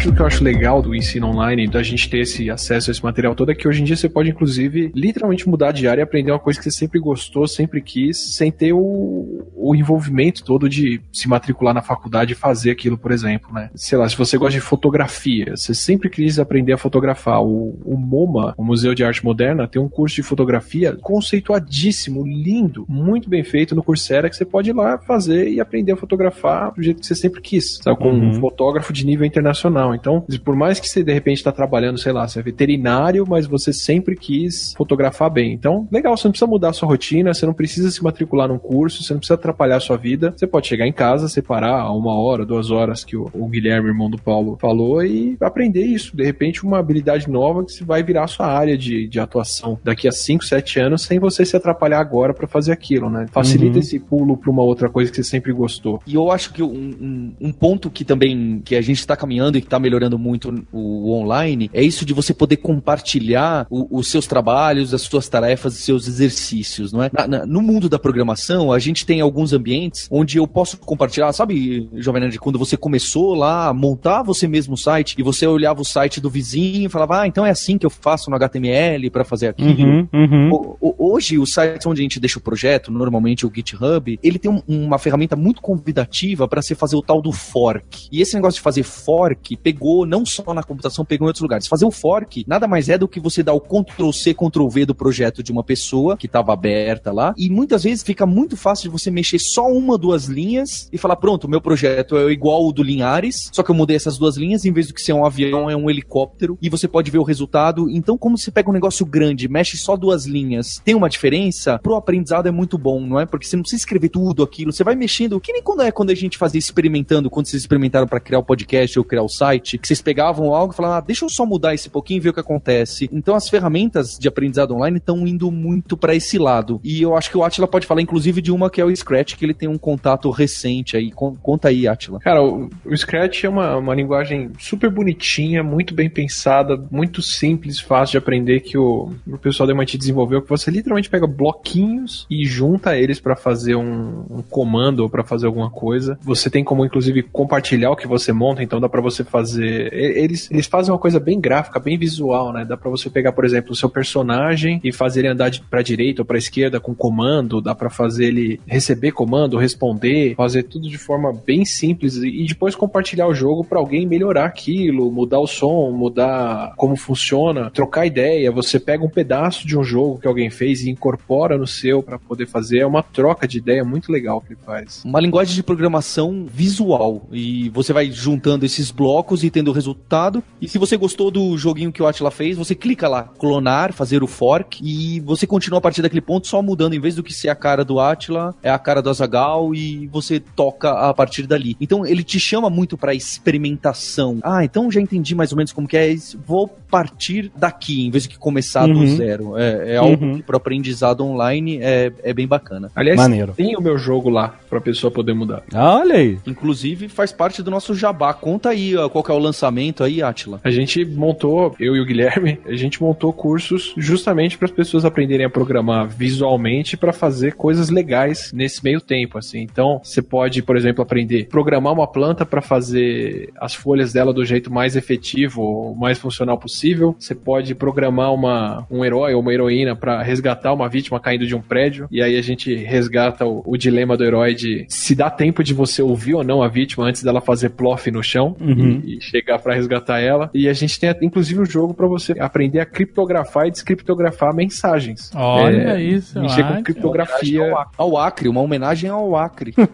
Parte do que eu acho legal do ensino online, da gente ter esse acesso a esse material todo, é que hoje em dia você pode, inclusive, literalmente mudar de área e aprender uma coisa que você sempre gostou, sempre quis, sem ter o, o envolvimento todo de se matricular na faculdade e fazer aquilo, por exemplo, né? Sei lá, se você gosta de fotografia, você sempre quis aprender a fotografar. O, o MoMA, o Museu de Arte Moderna, tem um curso de fotografia conceituadíssimo, lindo, muito bem feito no Coursera, que você pode ir lá fazer e aprender a fotografar do jeito que você sempre quis, sabe? Com Uhum. um fotógrafo de nível internacional. Então, por mais que você de repente está trabalhando, sei lá, você é veterinário, mas você sempre quis fotografar bem. Então, legal, você não precisa mudar a sua rotina, você não precisa se matricular num curso, você não precisa atrapalhar a sua vida. Você pode chegar em casa, separar uma hora, duas horas que o, o Guilherme, irmão do Paulo, falou e aprender isso. De repente, uma habilidade nova que você vai virar a sua área de, de atuação daqui a 5, 7 anos, sem você se atrapalhar agora para fazer aquilo, né? Facilita Uhum. esse pulo para uma outra coisa que você sempre gostou. E eu acho que um, um- um ponto que também que a gente está caminhando e que está melhorando muito o, online é isso de você poder compartilhar o- os seus trabalhos, as suas tarefas, os seus exercícios, não é? Na- na- no mundo da programação, a gente tem alguns ambientes onde eu posso compartilhar, sabe, Jovem Nerd, quando você começou lá a montar você mesmo o site e você olhava o site do vizinho e falava, ah, então é assim que eu faço no HTML para fazer aquilo. Uhum, uhum. O- o- Hoje, os sites onde a gente deixa o projeto, normalmente o GitHub, ele tem um- uma ferramenta muito convidativa para você fazer o tal do fork. E esse negócio de fazer fork pegou não só na computação, pegou em outros lugares. Fazer o fork nada mais é do que você dar o Ctrl C, Ctrl V do projeto de uma pessoa que estava aberta lá. E muitas vezes fica muito fácil de você mexer só uma, duas linhas e falar: pronto, meu projeto é igual ao do Linhares, só que eu mudei essas duas linhas, em vez do que ser um avião, é um helicóptero. E você pode ver o resultado. Então, como você pega um negócio grande, mexe só duas linhas, tem uma diferença, pro aprendizado é muito bom, não é? Porque você não precisa escrever tudo aquilo, você vai mexendo, que nem quando é quando a gente fazia experimentando, quando vocês experimentaram para criar o podcast ou criar o site, que vocês pegavam algo e falavam, ah, deixa eu só mudar esse pouquinho e ver o que acontece. Então as ferramentas de aprendizado online estão indo muito para esse lado. E eu acho que o Atila pode falar, inclusive, de uma que é o Scratch, que ele tem um contato recente aí. Con- Conta aí, Atila. Cara, o, o Scratch é uma, uma linguagem super bonitinha, muito bem pensada, muito simples, fácil de aprender que o, o pessoal da MIT desenvolveu, que você literalmente pega bloquinhos e junta eles para fazer um, um comando ou para fazer alguma coisa. Você tem como, inclusive, compartilhar o que você monta, então dá para você fazer... e- Eles, eles fazem uma coisa bem gráfica, bem visual, né? Dá para você pegar, por exemplo, o seu personagem e fazer ele andar de, pra direita ou pra esquerda com comando, dá para fazer ele receber comando, responder, fazer tudo de forma bem simples e e depois compartilhar o jogo para alguém melhorar aquilo, mudar o som, mudar como funciona, trocar ideia. Você pega um pedaço de um jogo que alguém fez e incorpora no seu para poder fazer. É uma troca de ideia muito legal que ele faz. Uma linguagem de programação visual. E você vai juntando esses blocos e tendo o resultado. E se você gostou do joguinho que o Atila fez, você clica lá, clonar, fazer o fork. E você continua a partir daquele ponto só mudando. Em vez do que ser a cara do Atila, é a cara do Azagal e você toca a partir dali. Então ele te chama muito pra experimentação. Ah, então já entendi mais ou menos como que é, vou partir daqui, em vez de começar do Uhum. zero. É, é algo Uhum. que pro aprendizado online é, é bem bacana. Aliás, Maneiro. tem o meu jogo lá pra pessoa poder mudar. Olha aí. Inclusive faz parte do nosso jabá. Conta aí ó, qual que é o lançamento aí, Atila. A gente montou, eu e o Guilherme, a gente montou cursos justamente para as pessoas aprenderem a programar visualmente para fazer coisas legais nesse meio tempo, assim. Então, você pode, por exemplo, aprender a programar uma planta para fazer as folhas dela do jeito mais efetivo, mais funcional possível. Você pode programar uma, um herói ou uma heroína para resgatar uma vítima caindo de um prédio. E aí a gente resgata o, o dilema do herói de se dá tempo de você ouvir ou não a vítima antes dela fazer plof no chão Uhum. e, e chegar para resgatar ela. E a gente tem inclusive um jogo para você aprender a criptografar e descriptografar mensagens. Olha É, isso, Mexer com criptografia. Ao Acre, uma homenagem ao Acre.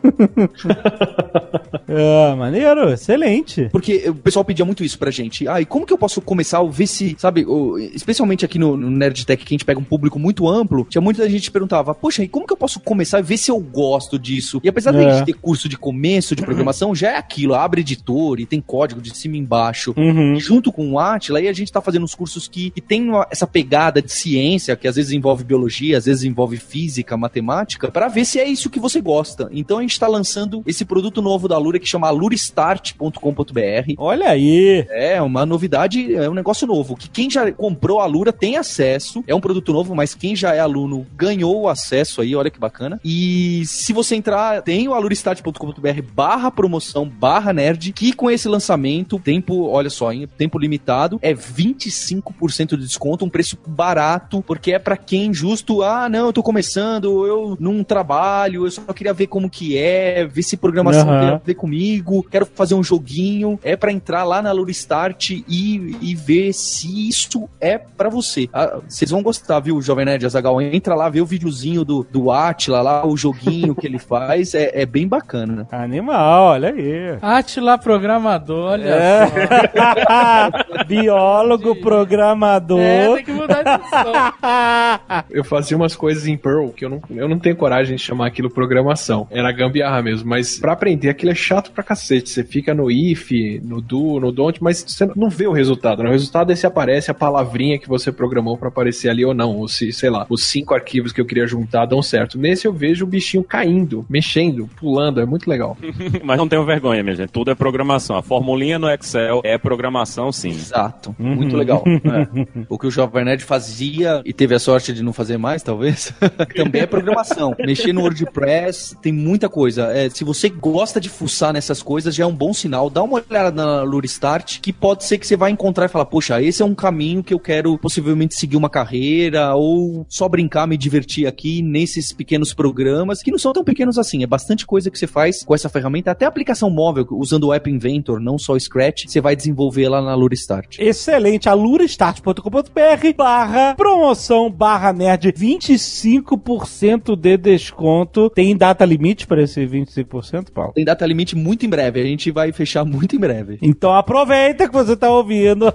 Ah, maneiro, excelente. Porque o pessoal pedia muito isso pra gente. Ah, e como que eu posso começar a ver se, sabe, especialmente aqui no, no Nerdtech, que a gente pega um público muito amplo, tinha muita gente que perguntava, poxa, e como que eu posso começar a ver se eu gosto disso? E apesar de É. a gente ter curso de começo de programação, já é aquilo, abre editor e tem código de cima e embaixo. Uhum. E junto com o Atila, aí a gente tá fazendo uns cursos que, que tem uma- essa pegada de ciência, que às vezes envolve biologia, às vezes envolve física, matemática, pra ver se é isso que você gosta. Então a gente tá lançando esse produto novo da Lura que chama luristart.com.br. Olha aí. É, uma novidade, é um negócio novo. Que quem já comprou a Lura tem acesso. É um produto novo, mas quem já é aluno ganhou o acesso aí, olha que bacana. E se você entrar, tem o aluristart.com.br barra promoção, barra nerd, que com esse lançamento, tempo, olha só, em tempo limitado, é 25% de desconto, um preço barato, porque é pra quem justo, ah, não, eu tô começando, eu não trabalho, eu só queria ver como que é, ver se programação tem a ver comigo, quero fazer um joguinho, é pra entrar lá na Luristart e, e ver se isso é pra você. Ah, Vocês vão gostar, viu, Jovem Nerd Azagal? Entra lá, vê o videozinho do, do Atila lá, o joguinho que ele faz, é, é bem bacana. Animal, olha aí. Atila programador, olha É. só. Biólogo, programador. É, tem que mudar. Eu fazia umas coisas em Perl que eu não, eu não tenho coragem de chamar aquilo programação. Era gambiarra mesmo, mas pra aprender aquilo é chato pra cacete. Você fica no if, no do, no don't, mas você não vê o resultado. né? O resultado é se aparece a palavrinha que você programou pra aparecer ali ou não. Ou se, sei lá, os cinco arquivos que eu queria juntar dão certo. Nesse eu vejo o bichinho caindo, mexendo, pulando. É muito legal. Mas não tenham vergonha, minha gente. Tudo é programação. A formulinha no Excel é programação, sim. Exato, muito legal. É. O que o Jovem Nerd fazia e teve a sorte de não fazer mais, talvez, também é programação. Mexer no WordPress tem muita coisa. É, se você gosta de fuçar nessas coisas, já é um bom sinal. Dá uma olhada na Luristart, que pode ser que você vai encontrar e falar, poxa, esse é um caminho que eu quero possivelmente seguir uma carreira ou só brincar, me divertir aqui nesses pequenos programas, que não são tão pequenos assim. É bastante coisa que você faz com essa ferramenta, até aplicação móvel, usando o App Inventor, não só o Scratch, você vai desenvolver lá na Luristart. Excelente, alurastart.com.br barra promoção barra nerd, 25% de desconto. Tem data limite para esse 25%, Paulo? Tem data limite muito em breve, a gente vai fechar muito em breve. Então aproveita que você tá ouvindo.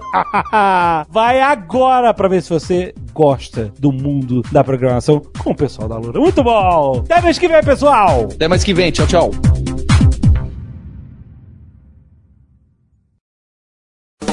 Vai agora pra ver se você gosta do mundo da programação com o pessoal da Lura. Muito bom! Até mês que vem, pessoal! Até mais que vem, tchau, tchau.